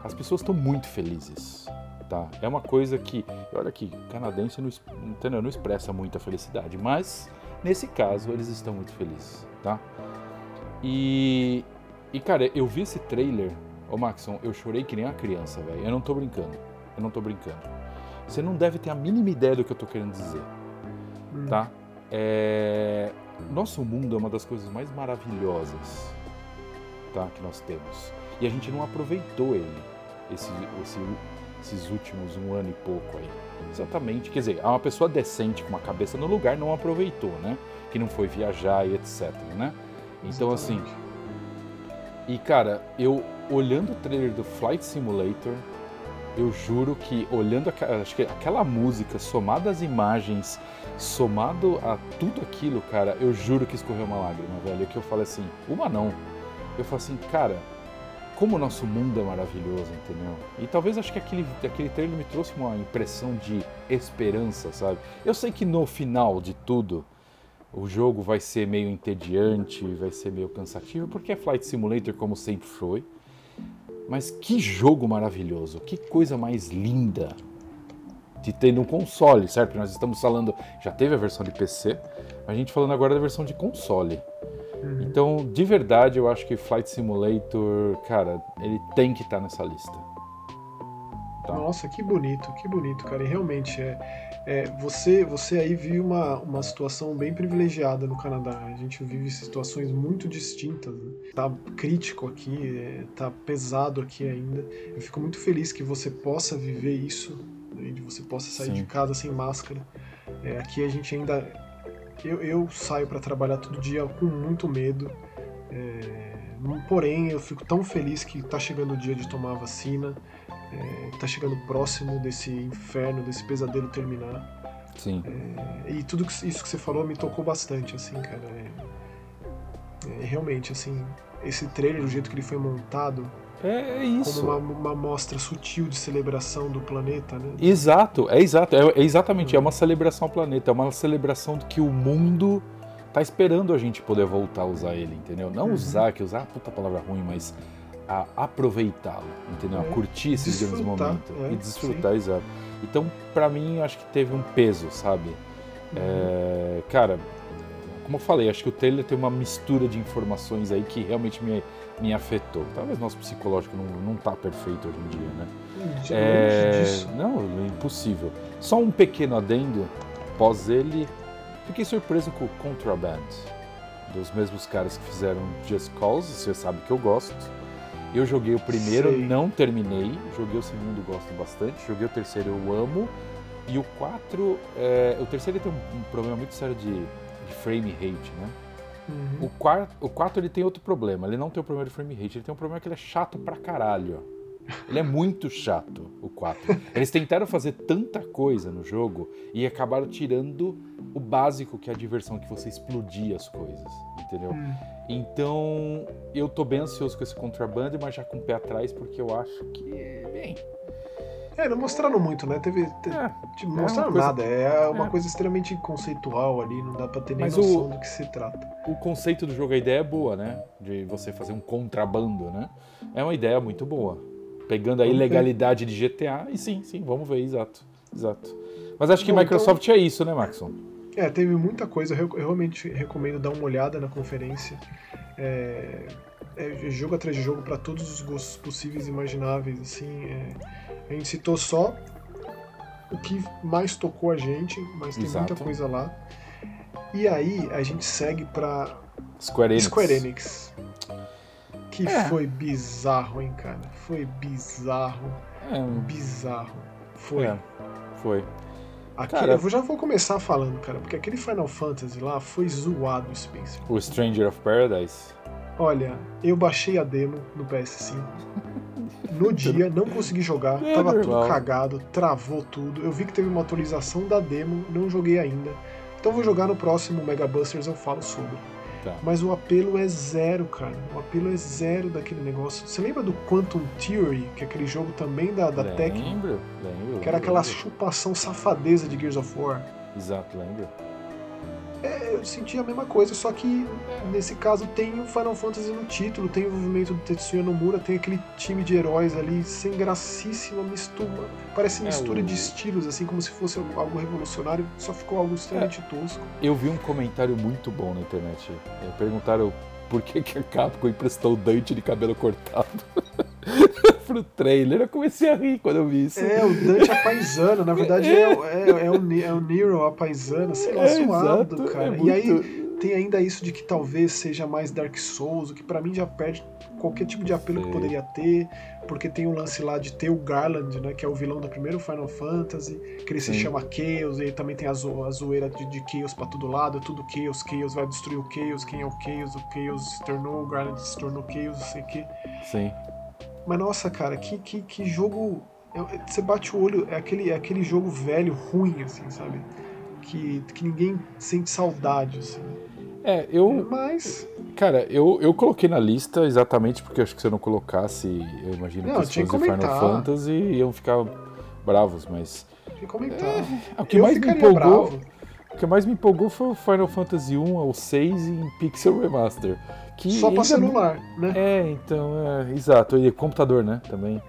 As pessoas estão muito felizes. Tá? É uma coisa que. Olha aqui, canadense não, entendeu? não expressa muita felicidade. Mas, nesse caso, eles estão muito felizes. Tá? E. E, cara, eu vi esse trailer. Ô, Maxon, eu chorei que nem uma criança, velho. Eu não tô brincando. Eu não tô brincando. Você não deve ter a mínima ideia do que eu tô querendo dizer Hum. tá? É... Nosso mundo é uma das coisas mais maravilhosas, tá? Que nós temos. E a gente não aproveitou ele esse, esse- esses últimos um ano e pouco aí. Exatamente. Quer dizer, uma pessoa decente com uma cabeça no lugar não aproveitou, né? Que não foi viajar e etc, né? Então, assim, e cara, eu olhando o trailer do Flight Simulator, eu juro que olhando aqua- acho que aquela música, somada às imagens, somado a tudo aquilo, cara, eu juro que escorreu uma lágrima, velho. Que eu falei assim, uma não. Eu falei assim, cara, como o nosso mundo é maravilhoso, entendeu? E talvez acho que aquele, aquele trailer me trouxe uma impressão de esperança, sabe? Eu sei que no final de tudo, o jogo vai ser meio entediante, vai ser meio cansativo, porque é Flight Simulator como sempre foi. Mas que jogo maravilhoso, que coisa mais linda, de ter no console, certo? Nós estamos falando, já teve a versão de PC, a gente falando agora da versão de console. Uhum. Então, de verdade, eu acho que Flight Simulator, cara, ele tem que estar tá nessa lista. Tá. Nossa, que bonito, que bonito, cara. E realmente é, é, você, você aí vive uma, uma situação bem privilegiada no Canadá. A gente vive situações muito distintas. Né? Tá crítico aqui, é, tá pesado aqui ainda. Eu fico muito feliz que você possa viver isso, né? de você possa sair Sim. de casa sem máscara. É, aqui a gente ainda. Eu, eu saio para trabalhar todo dia com muito medo. É, porém, eu fico tão feliz que tá chegando o dia de tomar a vacina é, tá chegando próximo desse inferno, desse pesadelo terminar. Sim. É, e tudo isso que você falou me tocou bastante, assim, cara. É, é, realmente, assim, esse trailer, do jeito que ele foi montado, é, é isso. Como uma, uma mostra sutil de celebração do planeta, né? Exato, é exato. É, é exatamente, é uma celebração ao planeta, é uma celebração de que o mundo tá esperando a gente poder voltar a usar ele, entendeu? Não uhum. usar, que usar, puta palavra ruim, mas a aproveitá-lo, entendeu? É, a curtir esses grandes momentos é, e desfrutar, sim. exato. Então, para mim, acho que teve um peso, sabe? Uhum. É, cara, como eu falei, acho que o trailer tem uma mistura de informações aí que realmente me, me afetou. Talvez nosso psicológico não, não tá perfeito hoje em dia, né? É, não, é impossível. Só um pequeno adendo, após ele, fiquei surpreso com o Contraband, dos mesmos caras que fizeram Just Cause, você sabe que eu gosto. Eu joguei o primeiro, Sei. não terminei. Joguei o segundo, gosto bastante. Joguei o terceiro, eu amo. E o 4, é, o terceiro tem um, um, problema muito sério de, de frame rate, né? Uhum. O, quarto, o 4 ele tem outro problema. Ele não tem o problema de frame rate, ele tem um problema que ele é chato pra caralho. Ele é muito chato, o 4. Eles tentaram fazer tanta coisa no jogo e acabaram tirando o básico, que é a diversão, que você explodir as coisas, entendeu? Hum. Então, eu tô bem ansioso com esse contrabando, mas já com o pé atrás, porque eu acho que, bem... É, não mostraram muito, né? Teve. Te, é, tipo, não mostraram é nada. É uma é. coisa extremamente conceitual ali, não dá pra ter nem Mas noção o, do que se trata. O conceito do jogo, a ideia é boa, né? De você fazer um contrabando, né? É uma ideia muito boa. Pegando a ilegalidade de GTA, e sim, sim, vamos ver, exato. Exato. Mas acho que Bom, Microsoft então... é isso, né, Maxon? É, teve muita coisa. Eu realmente recomendo dar uma olhada na conferência. É, é jogo atrás de jogo para todos os gostos possíveis e imagináveis. Assim, é, a gente citou só o que mais tocou a gente, mas tem Exato. muita coisa lá. E aí a gente segue para Square Enix. Square Enix. Que é. foi bizarro, hein, cara? Foi bizarro. É. Bizarro. Foi. É. Foi. Aqui, cara, eu já vou começar falando, cara, porque aquele Final Fantasy lá foi zoado, Spencer. O Stranger of Paradise? Olha, eu baixei a demo no PS5. No dia, não consegui jogar, é tava normal. tudo cagado, travou tudo. Eu vi que teve uma atualização da demo, não joguei ainda. Então vou jogar no próximo Mega Busters, eu falo sobre. Tá. Mas o apelo é zero, cara. O apelo é zero daquele negócio. Você lembra do Quantum Theory, que é aquele jogo também da, da lembro, Tecmo? Lembro, lembro. Que era aquela lembro. chupação safadeza de Gears of War. Exato, lembro. É, eu senti a mesma coisa, só que nesse caso tem o Final Fantasy no título, tem o movimento do Tetsuya Nomura, tem aquele time de heróis ali, sem gracíssima mistura. Parece é, mistura é, o... de estilos, assim, como se fosse algo revolucionário, só ficou algo extremamente é, tosco. Eu vi um comentário muito bom na internet. É, perguntaram por que, que a Capcom emprestou o Dante de cabelo cortado. pro trailer. Eu comecei a rir quando eu vi isso. É, o Dante a paisana, na verdade é, é, é, o, é o Nero a paisana, sei lá, é, zoado, exato, cara. É muito... E aí tem ainda isso de que talvez seja mais Dark Souls, o que para mim já perde qualquer tipo de apelo que poderia ter, porque tem o lance lá de ter o Garland, né, que é o vilão do primeiro Final Fantasy, que ele Sim. se chama Chaos, e também tem a, zo a zoeira de, de Chaos pra todo lado, é tudo Chaos, Chaos vai destruir o Chaos, quem é o Chaos, o Chaos se tornou, o Garland se tornou Chaos, não sei o que. Sim. Mas nossa, cara, que, que, que jogo. Você bate o olho, é aquele, é aquele jogo velho, ruim, assim, sabe? Que, que ninguém sente saudade, assim. É, eu. Mas. Cara, eu, eu coloquei na lista exatamente porque acho que se eu não colocasse, eu imagino não, que os fãs de Final Fantasy iam ficar bravos, mas. Tinha que comentar. É, o que eu mais me empolgou. Bravo. O que mais me empolgou foi o Final Fantasy 1 ao 6 em Pixel Remaster. Que Só para celular, né? É, então, é, exato. E computador, né? Também.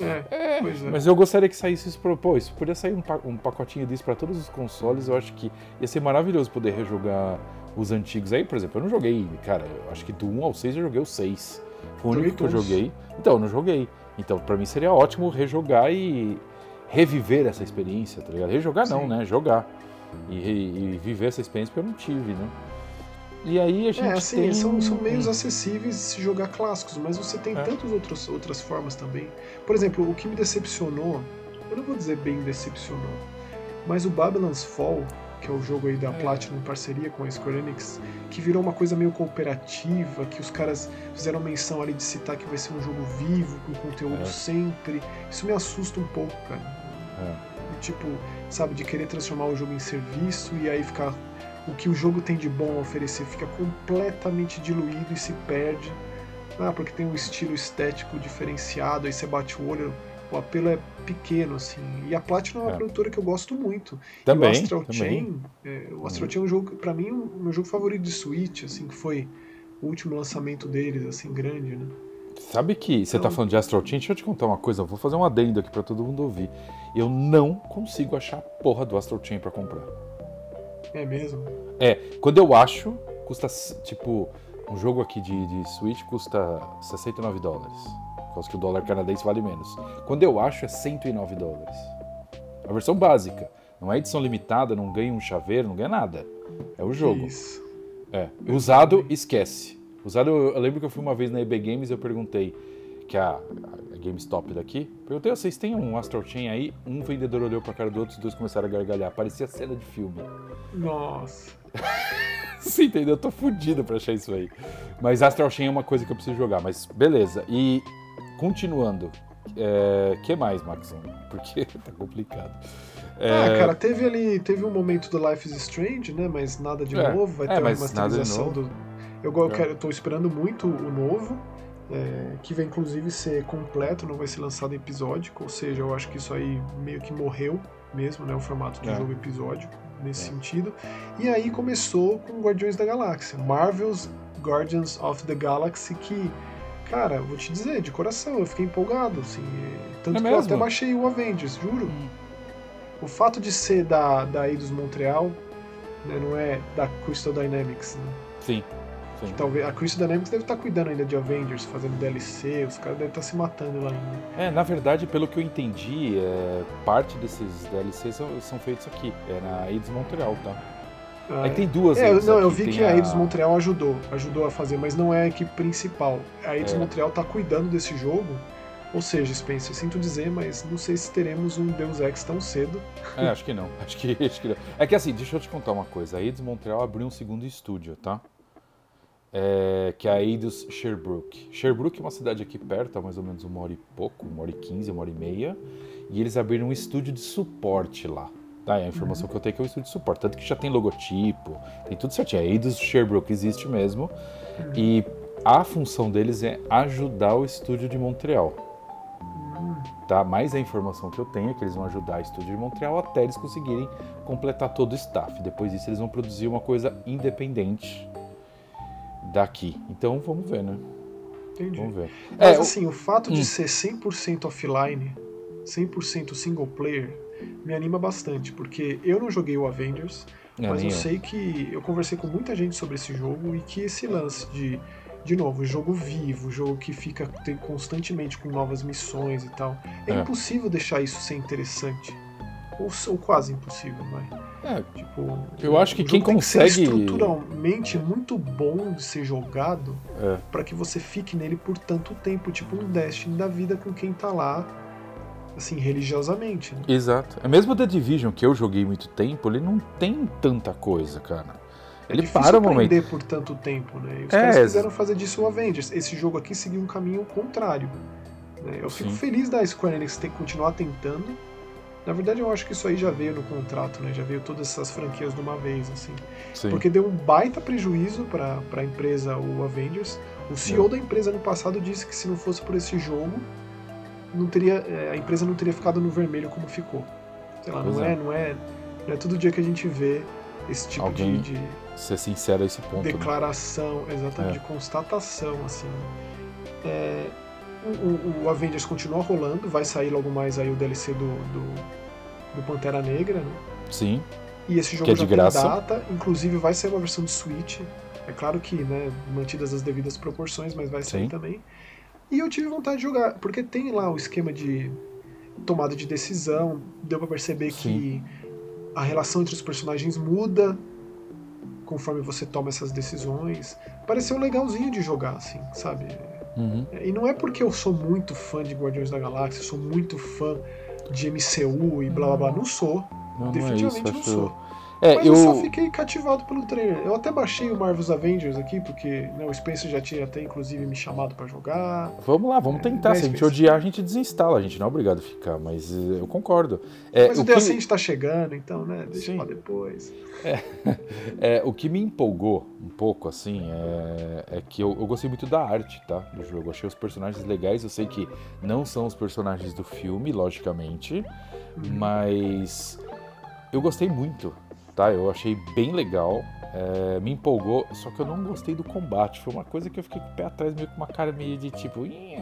É, é, pois é. Mas eu gostaria que saísse isso. Pro, pô, isso podia sair um, um pacotinho disso para todos os consoles. Eu acho que ia ser maravilhoso poder rejogar os antigos aí. Por exemplo, eu não joguei, cara, eu acho que do 1 ao 6 eu joguei o 6. Foi o único que eu joguei. Então, eu não joguei. Então, para mim seria ótimo rejogar e reviver essa experiência, tá ligado? Rejogar Sim. não, né? Jogar. E, e, viver essa experiência que eu não tive, né? E aí a gente. É, assim, tem... são, são meios acessíveis de se jogar clássicos, mas você tem é. tantas outras, outras formas também. Por exemplo, o que me decepcionou, eu não vou dizer bem decepcionou, mas o Babylon's Fall, que é o jogo aí da é. Platinum em parceria com a Square Enix, que virou uma coisa meio cooperativa, que os caras fizeram menção ali de citar que vai ser um jogo vivo, com conteúdo é. sempre. Isso me assusta um pouco, cara. É. Tipo, sabe, de querer transformar o jogo em serviço e aí ficar. O que o jogo tem de bom a oferecer fica completamente diluído e se perde. Ah, porque tem um estilo estético diferenciado, aí você bate o olho, o apelo é pequeno, assim. E a Platinum é uma é. produtora que eu gosto muito. Também. E o Astral também. Chain, é, o Astral Chain é um jogo, pra mim, o meu jogo favorito de Switch, assim, que foi o último lançamento deles, assim, grande, né? Sabe que você tá falando de Astral Chain? Deixa eu te contar uma coisa, eu vou fazer um adendo aqui para todo mundo ouvir. Eu não consigo achar a porra do Astral Chain pra comprar. É mesmo? É, quando eu acho, custa tipo. Um jogo aqui de, de Switch custa 69 dólares. Por causa que o dólar canadense vale menos. Quando eu acho, é 109 dólares. A versão básica. Não é edição limitada, não ganha um chaveiro, não ganha nada. É o jogo. Isso. É. Usado, esquece. Usado, eu, eu, lembro que eu fui uma vez na EB Games e eu perguntei, que é a, a GameStop daqui, perguntei, vocês têm um Astral Chain aí? Um vendedor olhou pra cara do outro, os dois começaram a gargalhar. Parecia cena de filme. Nossa. Sim, entendeu? Eu tô fudido pra achar isso aí. Mas Astral Chain é uma coisa que eu preciso jogar, mas beleza. E continuando, é, que mais, Maxon? Porque tá complicado. É... Ah, cara, teve ali, teve um momento do Life is Strange, né? Mas nada de é, novo, vai é, ter uma masterização do eu, eu, é. quero, eu tô esperando muito o novo, é, que vai inclusive ser completo, não vai ser lançado episódico, ou seja, eu acho que isso aí meio que morreu mesmo, né? O formato de é. jogo episódico, nesse é. sentido. E aí começou com Guardiões da Galáxia, Marvel's Guardians of the Galaxy, que, cara, vou te dizer, de coração, eu fiquei empolgado, assim. Tanto é que mesmo? eu até baixei o Avengers, juro. Hum. O fato de ser da, da Eidos Montreal, né, não é da Crystal Dynamics, né? Sim. Sim. talvez a Crystal Dynamics deve estar cuidando ainda de Avengers, fazendo DLC, os caras devem estar se matando lá ainda. É, na verdade, pelo que eu entendi, é, parte desses DLCs são, são feitos aqui, é na Eidos Montreal, tá? Ah, Aí tem duas. É, não, eu vi que a Eidos Montreal ajudou, ajudou a fazer, mas não é a equipe principal. A Eidos é. Montreal está cuidando desse jogo. Ou seja, Spencer, sinto dizer, mas não sei se teremos um Deus Ex tão cedo. É, acho que não. Acho que, acho que não. É que assim, deixa eu te contar uma coisa. A Eidos Montreal abriu um segundo estúdio, tá? É, que é a Eidos Sherbrooke. Sherbrooke é uma cidade aqui perto, há mais ou menos uma hora e pouco, uma hora e quinze, uma hora e meia, e eles abriram um estúdio de suporte lá. Tá, é a informação uhum. que eu tenho é que é um estúdio de suporte, tanto que já tem logotipo, tem tudo certinho. A Eidos Sherbrooke existe mesmo, uhum. e a função deles é ajudar o estúdio de Montreal. Uhum. Tá? Mais a informação que eu tenho é que eles vão ajudar o estúdio de Montreal até eles conseguirem completar todo o staff. Depois disso, eles vão produzir uma coisa independente daqui. Então vamos ver, né? Entendi. Vamos ver. Mas é, assim, o, o fato de hum. ser 100% offline, 100% single player, me anima bastante, porque eu não joguei o Avengers, é, mas eu, eu sei que eu conversei com muita gente sobre esse jogo e que esse lance de de novo, jogo vivo, jogo que fica constantemente com novas missões e tal. É, é. impossível deixar isso ser interessante. Ou, ou quase impossível, vai. É, tipo, eu acho que quem consegue. Que ser estruturalmente muito bom de ser jogado é. para que você fique nele por tanto tempo, tipo um Destiny da vida com quem tá lá, assim, religiosamente. Né? Exato. É mesmo The Division, que eu joguei muito tempo, ele não tem tanta coisa, cara. É ele para o momento. por tanto tempo, né? E os é, caras quiseram fazer disso o Avengers. Esse jogo aqui seguiu um caminho contrário. Né? Eu fico Sim. feliz da Square Enix ter que continuar tentando na verdade, eu acho que isso aí já veio no contrato, né? Já veio todas essas franquias de uma vez, assim. Sim. Porque deu um baita prejuízo para a empresa, o Avengers. O CEO é. da empresa no passado disse que se não fosse por esse jogo, não teria, é, a empresa não teria ficado no vermelho como ficou. Sei lá, não é. é, não é, não é todo dia que a gente vê esse tipo Alguém de, de ser sincero a esse ponto. Né? Declaração, né? exatamente, é. de constatação, assim. É, o, o, Avengers continua rolando, vai sair logo mais aí o DLC do, do, do Pantera Negra, né? Sim. E esse jogo que é já tem data, inclusive vai sair uma versão de Switch. É claro que, né, mantidas as devidas proporções, mas vai sair Sim. também. E eu tive vontade de jogar, porque tem lá o esquema de tomada de decisão, deu pra perceber Sim. que a relação entre os personagens muda conforme você toma essas decisões. Pareceu legalzinho de jogar, assim, sabe? Uhum. E não é porque eu sou muito fã de Guardiões da Galáxia, sou muito fã de MCU e blá blá blá. Não sou. Não, não é Definitivamente isso, não sou. É, Mas eu. eu só fiquei cativado pelo trailer. Eu até baixei o Marvel's Avengers aqui, porque né, o Spencer já tinha até inclusive me chamado pra jogar. Vamos lá, vamos tentar. Mas, Se a gente mas- odiar, a gente desinstala. A gente não é obrigado a ficar, mas eh, eu concordo. É, Mas o, o, The que, Ascent tá chegando, então, né? Deixa Sim. pra depois. é, o que me empolgou um pouco, assim, é, é que eu, eu gostei muito da arte, tá? Do jogo. Eu achei os personagens legais. Eu sei que não são os personagens do filme, logicamente, mas eu gostei muito, tá? Eu achei bem legal. é, me empolgou, só que eu não gostei do combate. Foi uma coisa que eu fiquei com o pé atrás, meio com uma cara meio de tipo. "Nhê,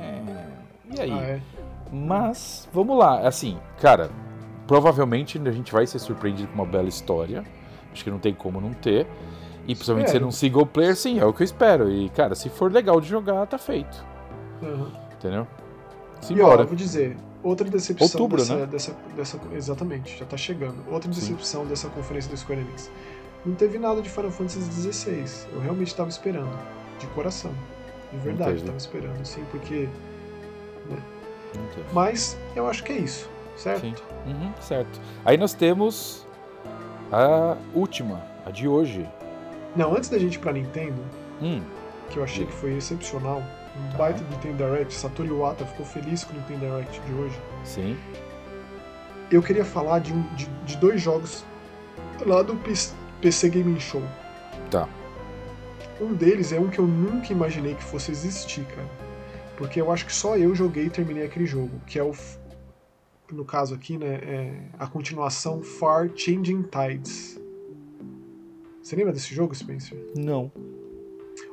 E aí? Ah, é. Mas, vamos lá, assim, cara, provavelmente a gente vai ser surpreendido com uma bela história. Acho que não tem como não ter. E principalmente Espero. sendo um single player, sim, é o que eu espero. E, cara, se for legal de jogar, tá feito. Uhum. Entendeu? E ó, Simbora. eu vou dizer, outra decepção Outubro, dessa, né? dessa, dessa. Exatamente, já tá chegando. Outra Sim. decepção dessa conferência do Square Enix. Não teve nada de Final Fantasy XVI. Eu realmente estava esperando. De coração. De verdade, estava esperando, assim, porque. Teve. Mas eu acho que é isso, certo? Sim. Uhum, certo. Aí nós temos a última, a de hoje. Não, antes da gente ir pra Nintendo, Hum, que eu achei que foi excepcional, um baita do Nintendo Direct, Satoru Iwata ficou feliz com o Nintendo Direct de hoje. sim. Eu queria falar de, um, de, de dois jogos lá do PC Gaming Show. Tá. Um deles é um que eu nunca imaginei que fosse existir, cara. Porque eu acho que só eu joguei e terminei aquele jogo, que é o. No caso aqui, né? É a continuação Far Changing Tides. Você lembra desse jogo, Spencer? Não.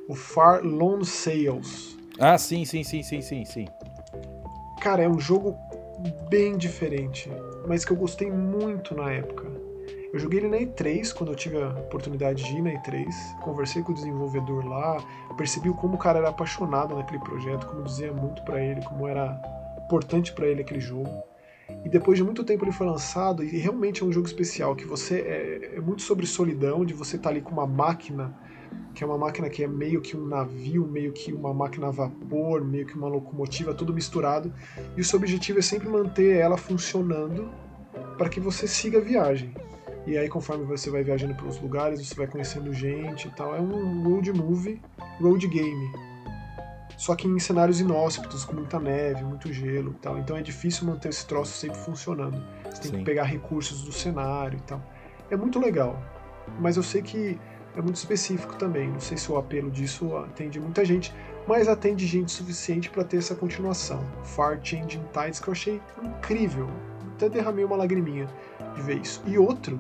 O Far Lone Sails. Ah, sim, sim, sim, sim, sim, sim. Cara, é um jogo bem diferente, mas que eu gostei muito na época. Eu joguei ele na E3, quando eu tive a oportunidade de ir na E3. Conversei com o desenvolvedor lá, percebi como o cara era apaixonado naquele projeto, como dizia muito pra ele, como era importante pra ele aquele jogo. E depois de muito tempo ele foi lançado, e realmente é um jogo especial, que você é, é muito sobre solidão, de você estar ali com uma máquina, que é uma máquina que é meio que um navio, meio que uma máquina a vapor, meio que uma locomotiva, tudo misturado. E o seu objetivo é sempre manter ela funcionando para que você siga a viagem. E aí, conforme você vai viajando pelos lugares, você vai conhecendo gente e tal. É um road movie, road game. Só que em cenários inóspitos, com muita neve, muito gelo e tal. Então é difícil manter esse troço sempre funcionando. Você tem Sim. que pegar recursos do cenário e tal. É muito legal. Mas eu sei que é muito específico também. Não sei se o apelo disso atende muita gente, mas atende gente suficiente para ter essa continuação. Far Changing Tides, que eu achei incrível. Até derramei uma lagriminha de ver isso. E outro,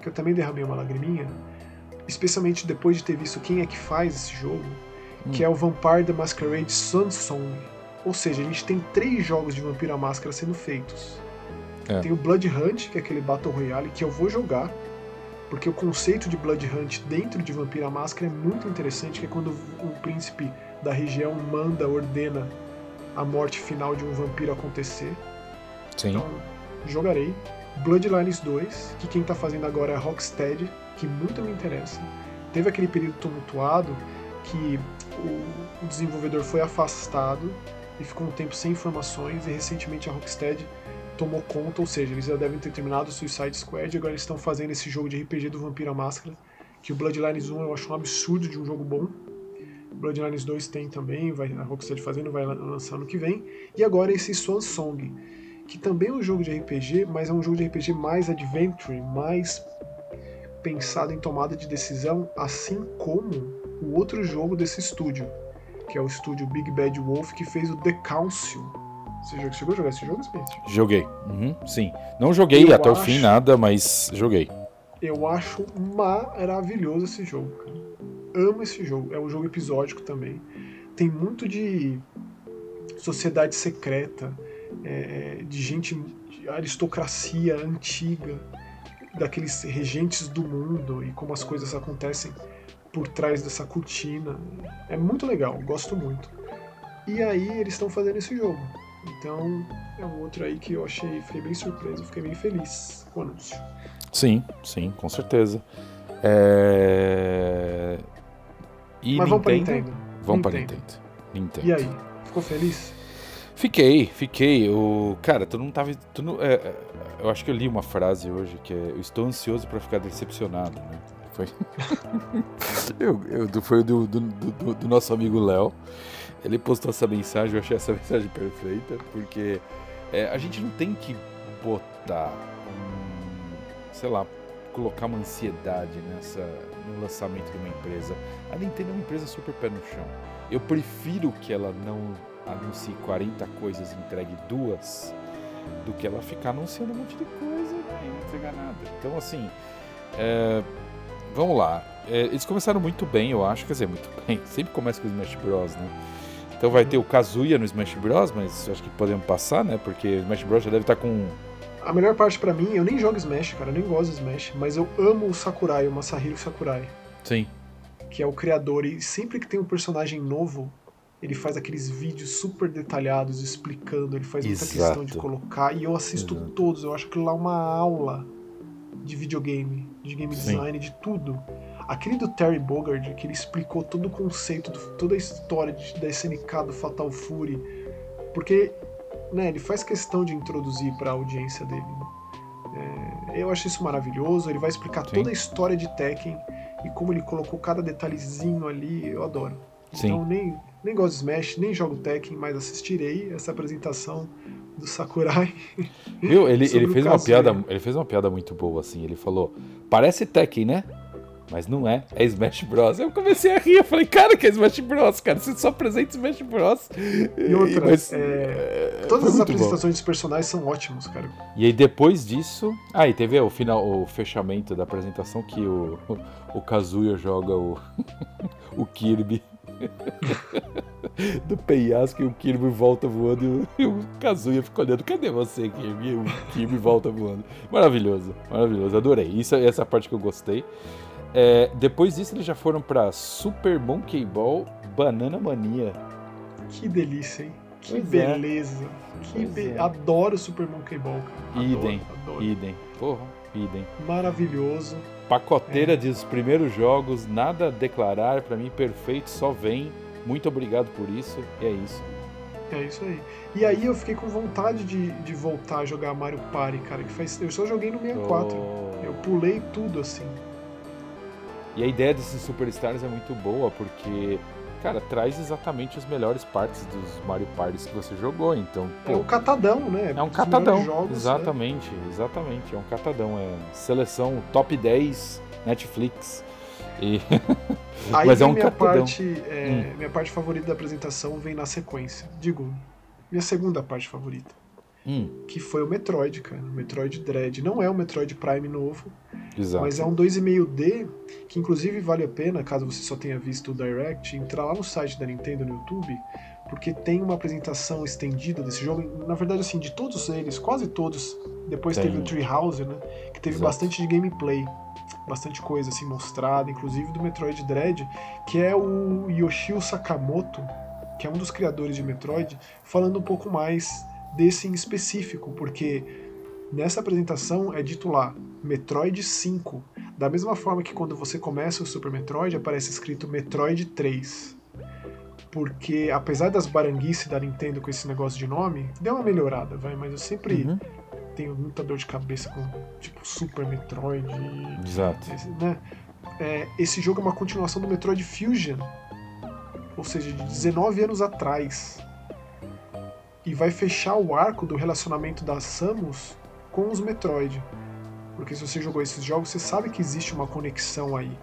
que eu também derramei uma lagriminha, especialmente depois de ter visto quem é que faz esse jogo, que Hum. é o Vampire the Masquerade Sunsong. Ou seja, a gente tem três jogos de Vampiro à Máscara sendo feitos. É. Tem o Blood Hunt, que é aquele Battle Royale, que eu vou jogar, porque o conceito de Blood Hunt dentro de Vampiro à Máscara é muito interessante, que é quando o príncipe da região manda, ordena a morte final de um vampiro acontecer. Sim. Então, jogarei. Bloodlines 2, que quem tá fazendo agora é a Rocksteady, que muito me interessa. Teve aquele período tumultuado que o, o desenvolvedor foi afastado e ficou um tempo sem informações e recentemente a Rocksteady tomou conta, ou seja, eles já devem ter terminado o Suicide Squad e agora eles estão fazendo esse jogo de RPG do Vampiro Máscara, que o Bloodlines 1 eu acho um absurdo de um jogo bom. Bloodlines 2 tem também, vai, a Rocksteady fazendo, vai lançar ano que vem. E agora esse Swan Song, que também é um jogo de RPG, mas é um jogo de RPG mais adventure, mais pensado em tomada de decisão, assim como o outro jogo desse estúdio, que é o estúdio Big Bad Wolf, que fez o The Council. Você chegou a jogar esse jogo, Spencer? Joguei. Uhum, sim. Não joguei Eu até o acho- fim nada, mas joguei. Eu acho maravilhoso esse jogo, cara. Amo esse jogo. É um jogo episódico também. Tem muito de sociedade secreta, é, de gente, de aristocracia antiga, daqueles regentes do mundo e como as coisas acontecem por trás dessa cortina. É muito legal, gosto muito. E aí eles estão fazendo esse jogo. Então é um outro aí que eu achei, fiquei bem surpreso, fiquei bem feliz com o anúncio. Sim, sim, com certeza. É... E Mas Nintendo? vamos para Nintendo. Vamos para Nintendo. Nintendo. E aí, ficou feliz? Fiquei, fiquei. O cara, tu não tava, tu não, é, é, eu acho que eu li uma frase hoje que é: eu estou ansioso para ficar decepcionado, né? Foi, eu, eu, foi do, do, do, do nosso amigo Léo. Ele postou essa mensagem, eu achei essa mensagem perfeita, porque é, a gente não tem que botar, um, sei lá, colocar uma ansiedade nessa, no lançamento de uma empresa. A Nintendo é uma empresa super pé no chão. Eu prefiro que ela não anuncie 40 coisas e entregue duas do que ela ficar anunciando um monte de coisa e não entregar nada. Então, assim, é, vamos lá. É, eles começaram muito bem, eu acho. Quer dizer, muito bem. Sempre começa com o Smash Bros, né? Então vai ter o Kazuya no Smash Bros, mas acho que podemos passar, né? Porque o Smash Bros já deve estar com a melhor parte para mim, eu nem jogo Smash, cara, eu nem gosto de Smash, mas eu amo o Sakurai, o Masahiro Sakurai. Sim. Que é o criador, e sempre que tem um personagem novo, ele faz aqueles vídeos super detalhados explicando, ele faz muita Exato. questão de colocar, e eu assisto Exato. todos, eu acho que lá é uma aula de videogame, de game Sim. design, de tudo. Aquele do Terry Bogard, que ele explicou todo o conceito, toda a história de, da SNK do Fatal Fury, porque né, ele faz questão de introduzir para a audiência dele. É, eu acho isso maravilhoso. Ele vai explicar Sim. toda a história de Tekken e como ele colocou cada detalhezinho ali. Eu adoro. Sim. Então nem, nem gosto de Smash, nem jogo Tekken, mas assistirei essa apresentação do Sakurai. Viu? Ele, ele fez uma piada, ele fez uma piada muito boa assim. Ele falou: "Parece Tekken, né? Mas não é, é Smash Bros. Eu comecei a rir, eu falei, cara, que é Smash Bros, cara, você só apresenta Smash Bros. E outra, Mas, é... todas as apresentações bom. dos personagens são ótimos, cara. E aí depois disso, ah, e teve o final, o fechamento da apresentação que o, o Kazuya joga o, o Kirby do penhasco e o Kirby volta voando e o, Kazuya fica olhando, cadê você, Kirby? E o Kirby volta voando. Maravilhoso, maravilhoso, adorei. Isso, essa é a parte que eu gostei. É, depois disso, eles já foram para Super Monkey Ball Banana Mania. Que delícia, hein? Que pois é. beleza. É. Que be... é. Adoro Super Monkey Ball. Cara. Idem, adoro. idem. Porra, idem. Maravilhoso. Pacoteira é. dos primeiros jogos, nada a declarar, para mim perfeito, só vem. Muito obrigado por isso, e é isso. É isso aí. E aí eu fiquei com vontade de, de voltar a jogar Mario Party, cara, que faz. Eu só joguei no 64. Oh. Eu pulei tudo assim. E a ideia desses Superstars é muito boa porque, cara, traz exatamente as melhores partes dos Mario Parties que você jogou. Então, pô, é um catadão, né? É um catadão. Jogos, exatamente, né? exatamente. É um catadão. É seleção top 10 Netflix. E... Aí Mas é um minha parte, é, hum. minha parte favorita da apresentação vem na sequência. Digo, minha segunda parte favorita. Hum. Que foi o Metroid, cara. O Metroid Dread. Não é um Metroid Prime novo, Exato. mas é um 2,5D, que inclusive vale a pena, caso você só tenha visto o Direct, entrar lá no site da Nintendo no YouTube, porque tem uma apresentação estendida desse jogo. Na verdade, assim, de todos eles, quase todos, depois tem. teve o Treehouse, né? Que teve Exato. bastante de gameplay. Bastante coisa assim mostrada, inclusive do Metroid Dread, que é o Yoshio Sakamoto, que é um dos criadores de Metroid, falando um pouco mais desse em específico, porque nessa apresentação é dito lá Metroid 5, da mesma forma que quando você começa o Super Metroid aparece escrito Metroid 3. Porque apesar das baranguices da Nintendo com esse negócio de nome, deu uma melhorada, vai, mas eu sempre uhum. tenho muita dor de cabeça com tipo Super Metroid. Exato. Né? É, esse jogo é uma continuação do Metroid Fusion, ou seja, de 19 anos atrás e vai fechar o arco do relacionamento da Samus com os Metroid. Porque se você jogou esses jogos, você sabe que existe uma conexão aí.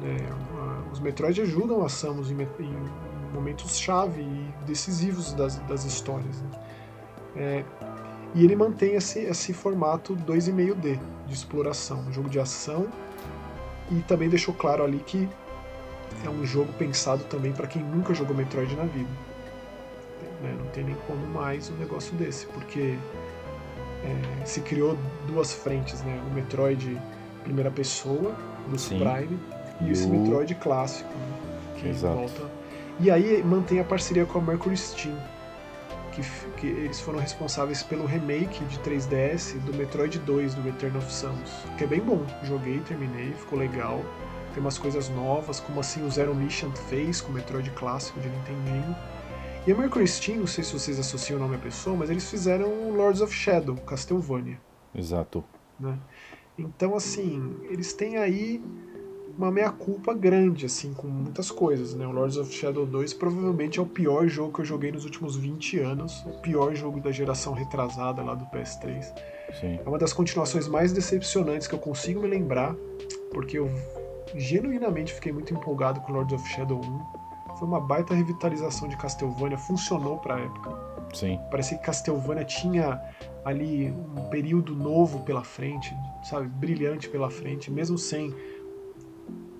Né? Os Metroid ajudam a Samus em, em momentos-chave e decisivos das, das histórias. Né? É, e ele mantém esse, esse formato 2,5D de exploração, um jogo de ação, e também deixou claro ali que é um jogo pensado também para quem nunca jogou Metroid na vida. Né? Não tem nem como mais um negócio desse, porque é, se criou duas frentes, né? O Metroid primeira pessoa, do Prime, e, e esse o... Metroid clássico, né? que Exato. volta. E aí mantém a parceria com a Mercury Steam, que, que, eles foram responsáveis pelo remake de 3DS do Metroid 2 do Return of Samus, que é bem bom. Joguei, terminei, ficou legal. Tem umas coisas novas, como assim o Zero Mission fez com o Metroid clássico de Nintendinho. E a Mercury Steam, não sei se vocês associam o nome à pessoa, mas eles fizeram Lords of Shadow, Castlevania. Exato. Né? Então, assim, eles têm aí uma meia-culpa grande, assim, com muitas coisas, né? O Lords of Shadow 2 provavelmente é o pior jogo que eu joguei nos últimos 20 anos, o pior jogo da geração retrasada lá do PS3. Sim. É uma das continuações mais decepcionantes que eu consigo me lembrar, porque eu genuinamente fiquei muito empolgado com Lords of Shadow 1 foi uma baita revitalização de Castlevania, funcionou para a época. Sim. Parecia que Castlevania tinha ali um período novo pela frente, sabe, brilhante pela frente, mesmo sem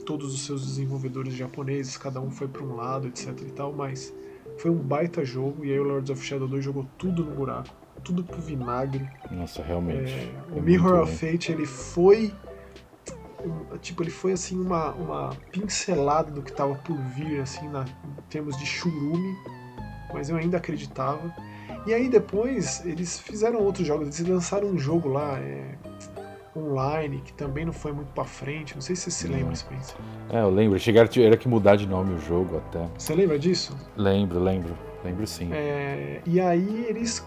todos os seus desenvolvedores japoneses, cada um foi para um lado, etc e tal, mas foi um baita jogo e aí o Lords of Shadow 2 jogou tudo no buraco, tudo pro vinagre. Nossa, realmente. É, o Mirror of Fate ele foi tipo, ele foi assim uma, uma pincelada do que estava por vir, assim, na, em termos de churume, mas eu ainda acreditava. E aí depois eles fizeram outros jogos, eles lançaram um jogo lá, é, online, que também não foi muito para frente. Não sei se você se lembra, Spencer. É, eu lembro. Chegaram era que mudar de nome o jogo até. Você lembra disso? Lembro, lembro. Lembro sim. É, e aí eles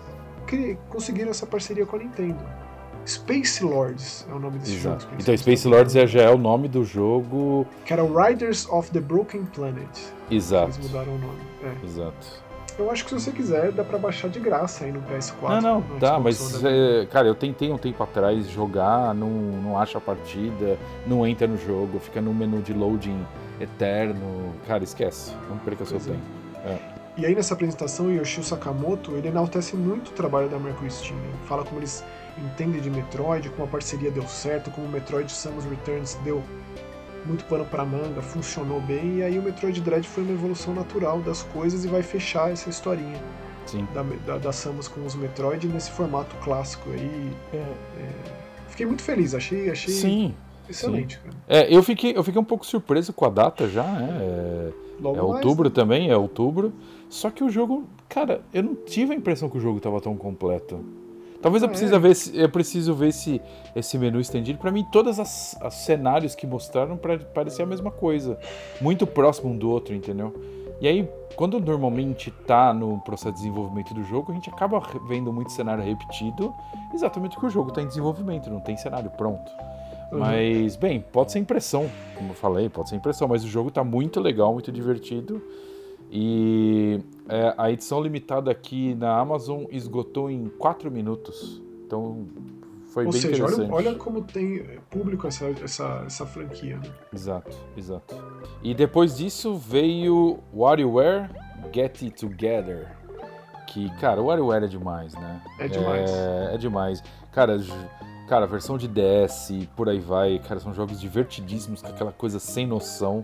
conseguiram essa parceria com a Nintendo. Space Lords é o nome desse Exato. jogo. Então, Space Lords é, já é o nome do jogo. Que era Riders of the Broken Planet. Exato. Eles mudaram o nome. É. Exato. Eu acho que se você quiser, dá pra baixar de graça aí no PS4. Não, não, dá, mas, é, cara, eu tentei um tempo atrás jogar, não, não acha a partida, não entra no jogo, fica no menu de loading eterno. Cara, esquece, não perca pois seu é. tempo. É. E aí nessa apresentação, Yoshio Sakamoto, ele enaltece muito o trabalho da Mercury Steam. Né? Fala como eles entende de Metroid, como a parceria deu certo, como o Metroid Samus Returns deu muito pano para manga, funcionou bem, e aí o Metroid Dread foi uma evolução natural das coisas e vai fechar essa historinha da, da, da, Samus com os Metroid nesse formato clássico aí. É. É, fiquei muito feliz, achei, achei Sim. excelente. Sim. É, eu, fiquei, eu fiquei um pouco surpreso com a data já, né? É, é outubro né? também, é outubro. Só que o jogo, cara, eu não tive a impressão que o jogo estava tão completo. Talvez eu, precise ver se, eu preciso ver esse, esse menu estendido. Para mim, todos os cenários que mostraram parecer a mesma coisa. Muito próximo um do outro, entendeu? E aí, quando normalmente tá no processo de desenvolvimento do jogo, a gente acaba vendo muito cenário repetido, exatamente porque o jogo está em desenvolvimento, não tem cenário pronto. Uhum. Mas, bem, pode ser impressão, como eu falei, pode ser impressão, mas o jogo está muito legal, muito divertido. E é, a edição limitada aqui na Amazon esgotou em 4 minutos. Então foi Ou bem seja, interessante. Olha, olha como tem público essa, essa, essa franquia. Né? Exato, exato. E depois disso veio WarioWare Get It Together. Que, cara, o WarioWare é demais, né? É demais. É, é demais. Cara, cara, versão de DS, por aí vai. Cara, são jogos divertidíssimos, com aquela coisa sem noção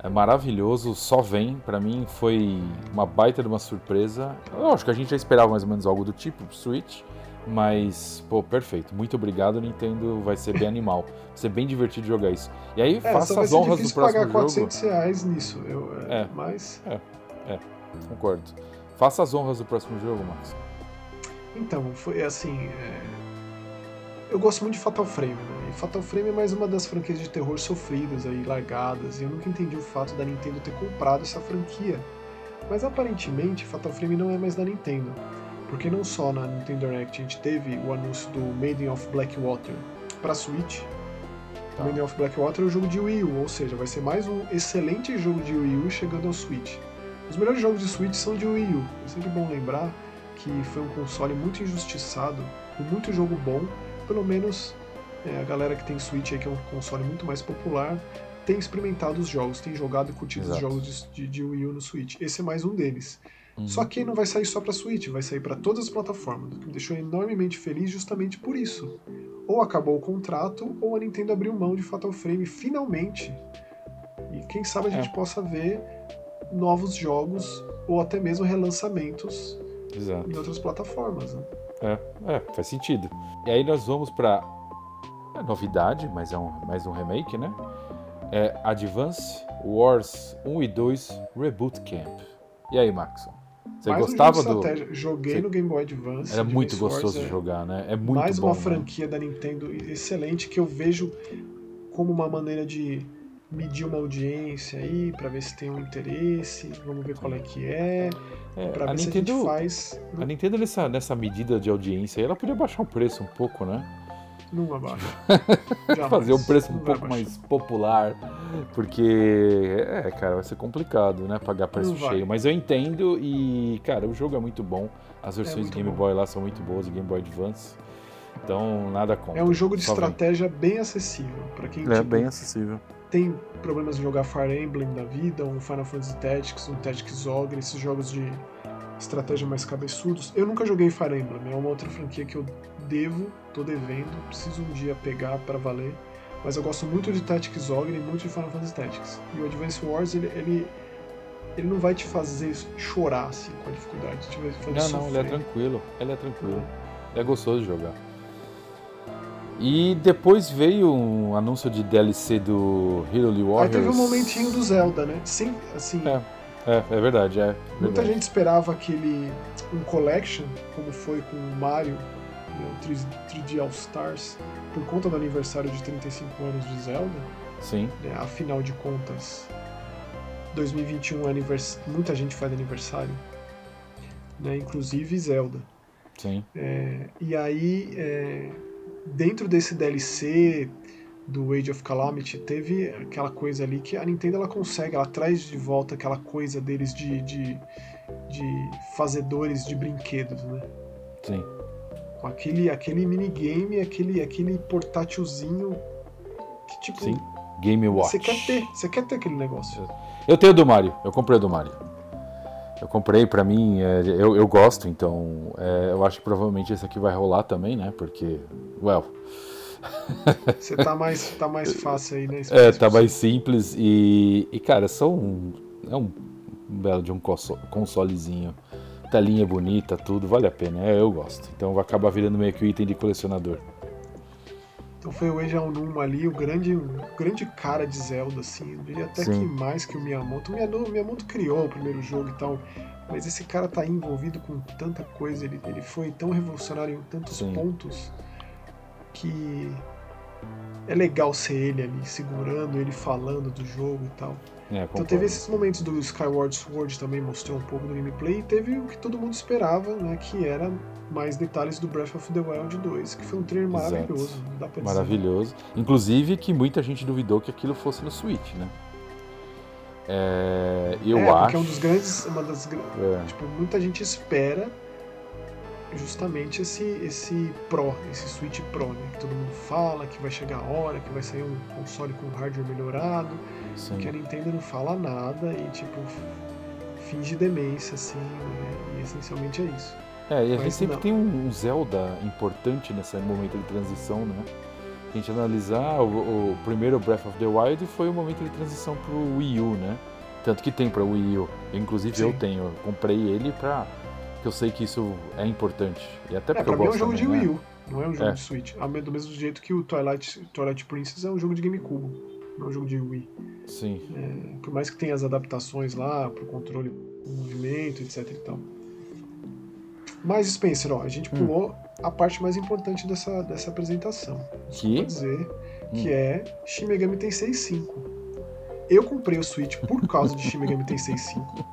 é maravilhoso, só vem. Para mim foi uma baita de uma surpresa. Eu acho que a gente já esperava mais ou menos algo do tipo Switch, mas pô, perfeito. Muito obrigado, Nintendo. Vai ser bem animal. Vai ser bem divertido jogar isso. E aí é, faça as honras do próximo pagar 400 reais nisso, eu, é, é, mas é, é, concordo. Faça as honras do próximo jogo, Max. Então, foi assim. É... Eu gosto muito de Fatal Frame, né? Fatal Frame é mais uma das franquias de terror sofridas aí, largadas, e eu nunca entendi o fato da Nintendo ter comprado essa franquia. Mas aparentemente Fatal Frame não é mais da Nintendo, porque não só na Nintendo Direct a gente teve o anúncio do Maiden of Blackwater para Switch. Tá. Maiden of Blackwater é o jogo de Wii U, ou seja, vai ser mais um excelente jogo de Wii U chegando ao Switch. Os melhores jogos de Switch são de Wii U. É sempre bom lembrar que foi um console muito injustiçado, com muito jogo bom, pelo menos é, a galera que tem Switch aí, que é um console muito mais popular, tem experimentado os jogos, tem jogado e curtido Exato. os jogos de, de, Wii U no Switch. Esse é mais um deles. Uhum. Só que não vai sair só para Switch, vai sair para todas as plataformas. Me deixou enormemente feliz justamente por isso. Ou acabou o contrato, ou a Nintendo abriu mão de Fatal Frame finalmente. E quem sabe a gente é. possa ver novos jogos ou até mesmo relançamentos Exato. em outras plataformas. Né? É, é, faz sentido. E aí nós vamos pra é novidade, mas é um, mais um remake, né? É Advance Wars 1 e 2 Reboot Camp. E aí, Maxon? Você Mais um gostava jogo do. Joguei Você- no Game Boy Advance. Era muito Advance Wars gostoso é de jogar, né? É muito Mais bom. uma né? franquia da Nintendo excelente que eu vejo como uma maneira de medir uma audiência aí, pra ver se tem um interesse, vamos ver qual é que é, É, pra a ver se a Nintendo, gente faz. a Nintendo nessa, nessa medida de audiência, aí, ela podia baixar o preço um pouco, né? Não abaixa. Fazer um preço um pouco mais popular, porque é, cara, vai ser complicado, né? Pagar preço Não vai. cheio. Mas eu entendo e, cara, o jogo é muito bom. As versões muito Game bom. Boy lá são muito boas, Game Boy Advance. Então, nada contra. É um jogo de Só vem. estratégia bem acessível. Pra quem É tipo, bem acessível. Tem problemas em jogar Fire Emblem da vida, um Final Fantasy Tactics, um Tactics Ogre, esses jogos de estratégia mais cabeçudos. Eu nunca joguei Fire Emblem, é uma outra franquia que eu devo, tô devendo, preciso um dia pegar pra valer. Mas eu gosto muito de Tactics Ogre e muito de Final Fantasy Tactics. E o Advance Wars, ele, ele, ele não vai te fazer chorar assim, com a dificuldade, te vai fazer Não, não, ele é sofrer. tranquilo. Ele é tranquilo. Ele é gostoso de jogar. E depois veio um anúncio de DLC do Hero Aí Warriors. teve um momentinho do Zelda, né? Sem, assim, É, é, é verdade, é. Muita verdade. gente esperava aquele um collection, como foi com o Mario, né, o 3 3D All Stars, por conta do aniversário de 35 anos de Zelda. Sim, Né, afinal de contas, 2021 é anivers... muita gente faz aniversário, né, inclusive Zelda. sim. É, e aí, é, dentro desse DLC do Age of Calamity, teve aquela coisa ali que a Nintendo ela consegue, ela traz de volta aquela coisa deles de, de, de fazedores de brinquedos, né? Sim. Com aquele, aquele minigame, aquele, aquele portátilzinho que, tipo, Sim. Game Watch. você quer ter, você quer ter aquele negócio. Eu tenho o do Mario, eu comprei o do Mario. Eu comprei, pra mim, é, eu, eu gosto, então é, eu acho que provavelmente esse aqui vai rolar também, né? Porque, well, Você tá mais, tá mais fácil aí, né? é, tá mais simples e, e cara, são um, é um belo de um conso- consolezinho. Telinha bonita, tudo, vale a pena, é, eu gosto. Então vai acabar virando meio que um item de colecionador. Então foi o Eiji Aonuma ali, o grande, o grande cara de Zelda, assim. Diria até Sim. que mais que o Miyamoto. O Miyamoto, o Miyamoto criou o primeiro jogo e tal, mas esse cara tá envolvido com tanta coisa, ele, ele foi tão revolucionário em tantos Sim. pontos que é legal ser ele ali, segurando, ele falando do jogo e tal. É, Então teve esses momentos do Skyward Sword também mostrou um pouco do gameplay e teve o que todo mundo esperava, né, que era mais detalhes do Breath of the Wild 2, que foi um trailer Exato. maravilhoso, dá pra dizer. Maravilhoso. Inclusive que muita gente duvidou que aquilo fosse no Switch, né? É, eu é, acho. porque é um dos grandes, uma das, É, tipo, muita gente espera justamente esse esse Pro, esse Switch Pro, né, que todo mundo fala que vai chegar a hora, que vai sair um console com hardware melhorado, sim. que a Nintendo não fala nada e tipo finge demência assim, né, e essencialmente é isso. É, e a gente sempre não. tem um Zelda importante nesse momento de transição, né? A gente analisar, o, o primeiro Breath of the Wild foi o momento de transição pro Wii U, né? Tanto que tem pra Wii U. Inclusive Sim. eu tenho, eu comprei ele pra. Porque eu sei que isso é importante. E até É, porque pra eu mim é um gosto jogo de também, Wii né? U, não é um jogo É. de Switch. Do mesmo jeito que o Twilight, Twilight Princess é um jogo de GameCube, não é um jogo de Wii. Sim. Por mais que tenha as adaptações lá pro controle do movimento, etc e tal. Mas, Spencer, ó, a gente Hum. pulou a parte mais importante dessa, dessa apresentação. Que? Vou dizer que Hum. é Shin Megami Tensei 5. Eu comprei o Switch por causa de Shin Megami Tensei 5.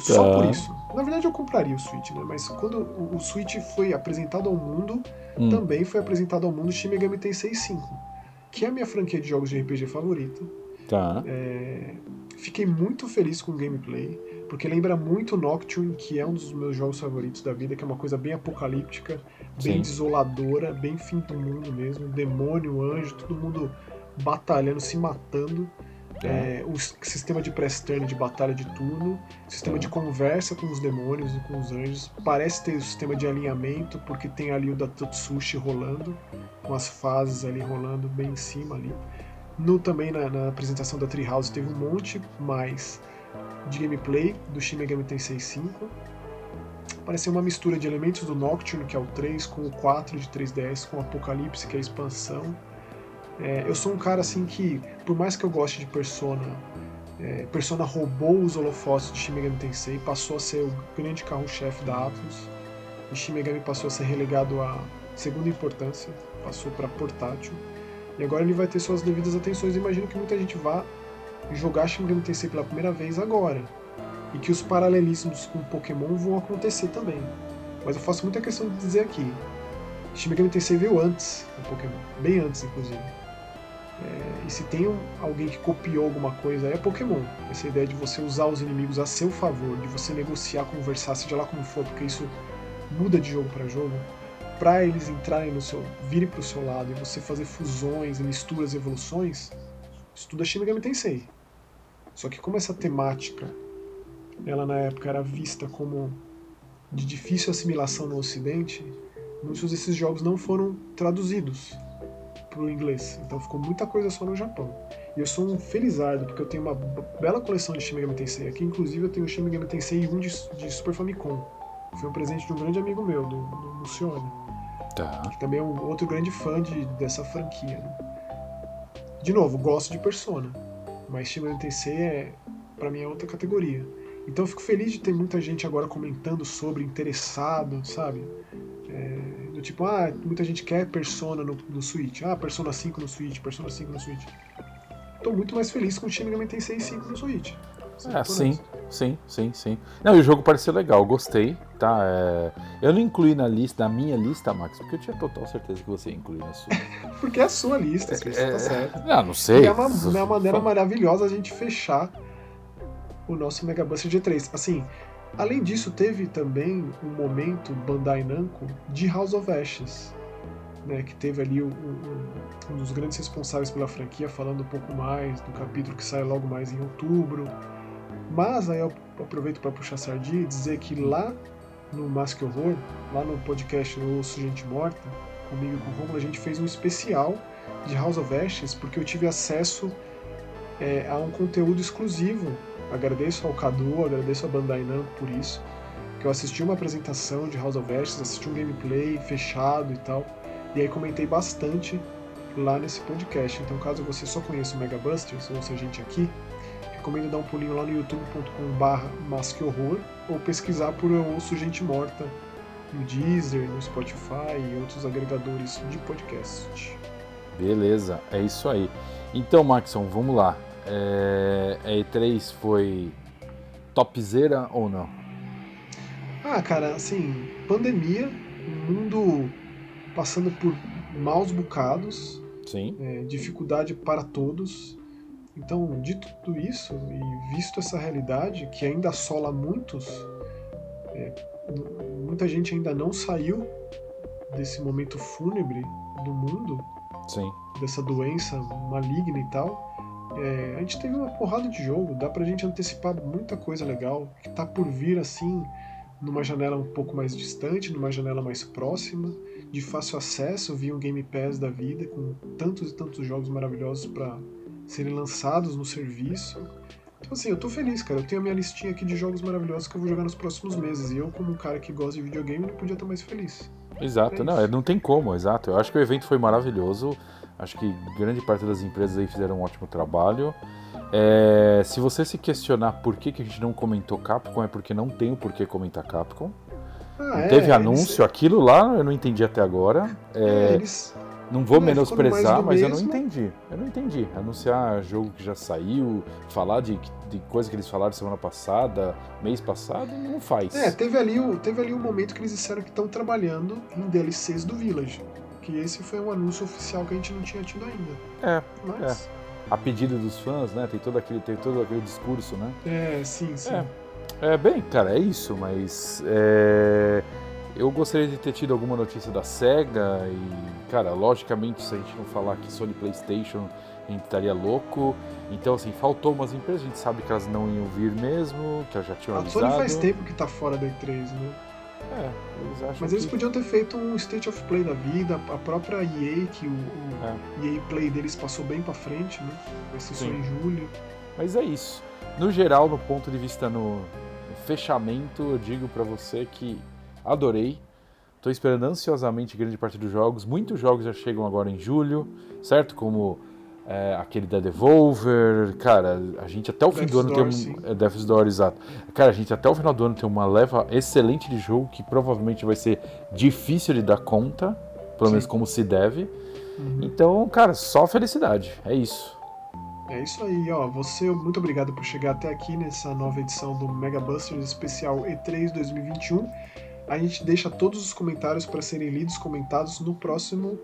Só Tá. por isso. Na verdade, eu compraria o Switch, né? Mas quando o, o Switch foi apresentado ao mundo, Hum, também foi apresentado ao mundo Shin Megami Tensei 5, que é a minha franquia de jogos de RPG favorita. Tá. É, Fiquei muito feliz com o gameplay, porque lembra muito Nocturne, que é um dos meus jogos favoritos da vida, que é uma coisa bem apocalíptica, bem Sim. desoladora, bem fim do mundo mesmo, demônio, anjo, todo mundo batalhando, se matando. Tá. É, o sistema de press turn de batalha de turno, sistema Tá. de conversa com os demônios e com os anjos. Parece ter o sistema de alinhamento, porque tem ali o da Totsushi rolando, com as fases ali rolando bem em cima ali. No, também na, na apresentação da Treehouse teve um monte mais de gameplay do Shin Megami Tensei 5. Pareceu uma mistura de elementos do Nocturne, que é o 3, com o 4 de 3DS, com o Apocalipse, que é a expansão. É, eu sou um cara assim que, por mais que eu goste de Persona, é, Persona roubou os holofotes de Shin Megami Tensei, passou a ser o grande carro-chefe da Atlus, e Shin Megami passou a ser relegado à segunda importância, passou para portátil. E agora ele vai ter suas devidas atenções. Imagino que muita gente vá jogar Shin Megami Tensei pela primeira vez agora. E que os paralelismos com Pokémon vão acontecer também. Mas eu faço muita questão de dizer aqui. Shin Megami Tensei veio antes do Pokémon. Bem antes, inclusive. É, e se tem alguém que copiou alguma coisa é Pokémon. Essa ideia de você usar os inimigos a seu favor, de você negociar, conversar, seja lá como for, porque isso muda de jogo para jogo, para eles entrarem no seu, virem para o seu lado e você fazer fusões, misturas, evoluções, isso tudo é Shin Megami Tensei. Só que como essa temática, ela na época era vista como de difícil assimilação no Ocidente, muitos desses jogos não foram traduzidos para o inglês. Então ficou muita coisa só no Japão. E eu sou um felizardo, porque eu tenho uma bela coleção de Shin Megami Tensei aqui. Inclusive eu tenho o Shin Megami Tensei 1 de, de Super Famicom. Foi um presente de um grande amigo meu, do, do Luciano. Tá. Que também é um outro grande fã de, dessa franquia. Né? De novo, gosto de Persona. Mas Shin Megami Tensei é, pra mim, é outra categoria. Então eu fico feliz de ter muita gente agora comentando sobre, interessado, sabe? É, do tipo, ah, muita gente quer Persona no, no Switch. Ah, Persona 5 no Switch, Persona 5 no Switch. Tô muito mais feliz com o Shin Megami Tensei 5 no Switch. É, sim, sim, sim, sim. Não, e o jogo pareceu legal, gostei, tá? É... Eu não incluí na lista, na minha lista, Max, porque eu tinha total certeza que você ia incluir na sua. porque é a sua lista, é, é... tá certo. Não, não sei. E é uma, é uma maneira maravilhosa a gente fechar o nosso Mega Buster G3. Assim, além disso, teve também um momento Bandai Namco de House of Ashes. Né, que teve ali um, um, um, dos grandes responsáveis pela franquia falando um pouco mais do capítulo que sai logo mais em outubro. Mas aí eu aproveito para puxar sardinha e dizer que lá no Mask Horror, lá no podcast no Osso Gente Morta, comigo e com o Romulo, a gente fez um especial de House of Ashes, porque eu tive acesso é, a um conteúdo exclusivo. Agradeço ao Cadu, agradeço a Bandai Namco por isso, que eu assisti uma apresentação de House of Ashes, assisti um gameplay fechado e tal, e aí comentei bastante lá nesse podcast. Então, caso você só conheça o Mega Busters, ou seja, a gente aqui, recomendo dar um pulinho lá no youtube.com.br masquehorror ou pesquisar por Eu Ouço Gente Morta no Deezer, no Spotify e outros agregadores de podcast. Beleza, é isso aí. Então, Maxon, vamos lá. É... A E3 foi topzera ou não? Ah, cara, assim, pandemia, mundo passando por maus bocados, Sim. É, dificuldade para todos. Então, dito tudo isso e visto essa realidade que ainda assola muitos, é, muita gente ainda não saiu desse momento fúnebre do mundo, Sim. dessa doença maligna e tal. É, a gente teve uma porrada de jogo, dá pra gente antecipar muita coisa legal que tá por vir assim numa janela um pouco mais distante, numa janela mais próxima, de fácil acesso via um Game Pass da vida, com tantos e tantos jogos maravilhosos para serem lançados no serviço. Então, assim, eu tô feliz, cara. Eu tenho a minha listinha aqui de jogos maravilhosos que eu vou jogar nos próximos meses. E eu, como um cara que gosta de videogame, não podia estar mais feliz. Exato, é não, não tem como, exato. Eu acho que o evento foi maravilhoso. Acho que grande parte das empresas aí fizeram um ótimo trabalho. É, se você se questionar por que, que a gente não comentou Capcom, é porque não tem o porquê comentar Capcom. Ah, é, teve anúncio, eles... aquilo lá eu não entendi até agora. É, é eles não vou é, menosprezar, mas mesmo. eu não entendi. Eu não entendi. Anunciar jogo que já saiu, falar de, de coisa que eles falaram semana passada, mês passado, não faz. É, teve ali o, teve ali o momento que eles disseram que estão trabalhando em DLCs do Village. Que esse foi um anúncio oficial que a gente não tinha tido ainda. É. Mas... é. A pedido dos fãs, né? Tem todo aquele, tem todo aquele discurso, né? É, sim, sim. É, é bem, cara, é isso, mas. É eu gostaria de ter tido alguma notícia da SEGA e, cara, logicamente, se a gente não falar que Sony PlayStation, a gente estaria louco. Então, assim, faltou umas empresas, a gente sabe que elas não iam vir mesmo, que elas já tinham a avisado. A Sony faz tempo que tá fora da E3, né? É, eles acham Mas eles que... podiam ter feito um State of Play da vida, a própria EA, que o, o é. EA Play deles passou bem pra frente, né? Vai ser só em julho. Mas é isso. No geral, no ponto de vista no, no fechamento, eu digo para você que adorei. Estou esperando ansiosamente grande parte dos jogos. Muitos jogos já chegam agora em julho, certo? Como é, aquele da Devolver. Cara, a gente até o fim do ano Door, tem um. É, Death's Door, exato. Cara, a gente até o final do ano tem uma leva excelente de jogo que provavelmente vai ser difícil de dar conta, pelo sim. menos como se deve. Uhum. Então, cara, só felicidade. É isso. É isso aí, ó. Você, muito obrigado por chegar até aqui nessa nova edição do Mega Busters especial E3 2021. A gente deixa todos os comentários para serem lidos, comentados no próximo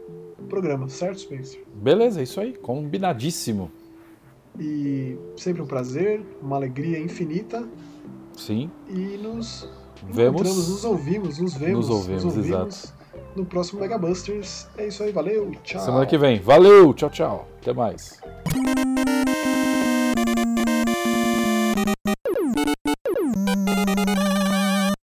programa, certo, Spencer? Beleza, é isso aí, combinadíssimo. E sempre um prazer, uma alegria infinita. Sim. E nos vemos, nos ouvimos, nos vemos, nos ouvimos, nos ouvimos exato. no próximo Mega Busters. É isso aí, valeu, tchau. Semana que vem, valeu, tchau, tchau, até mais.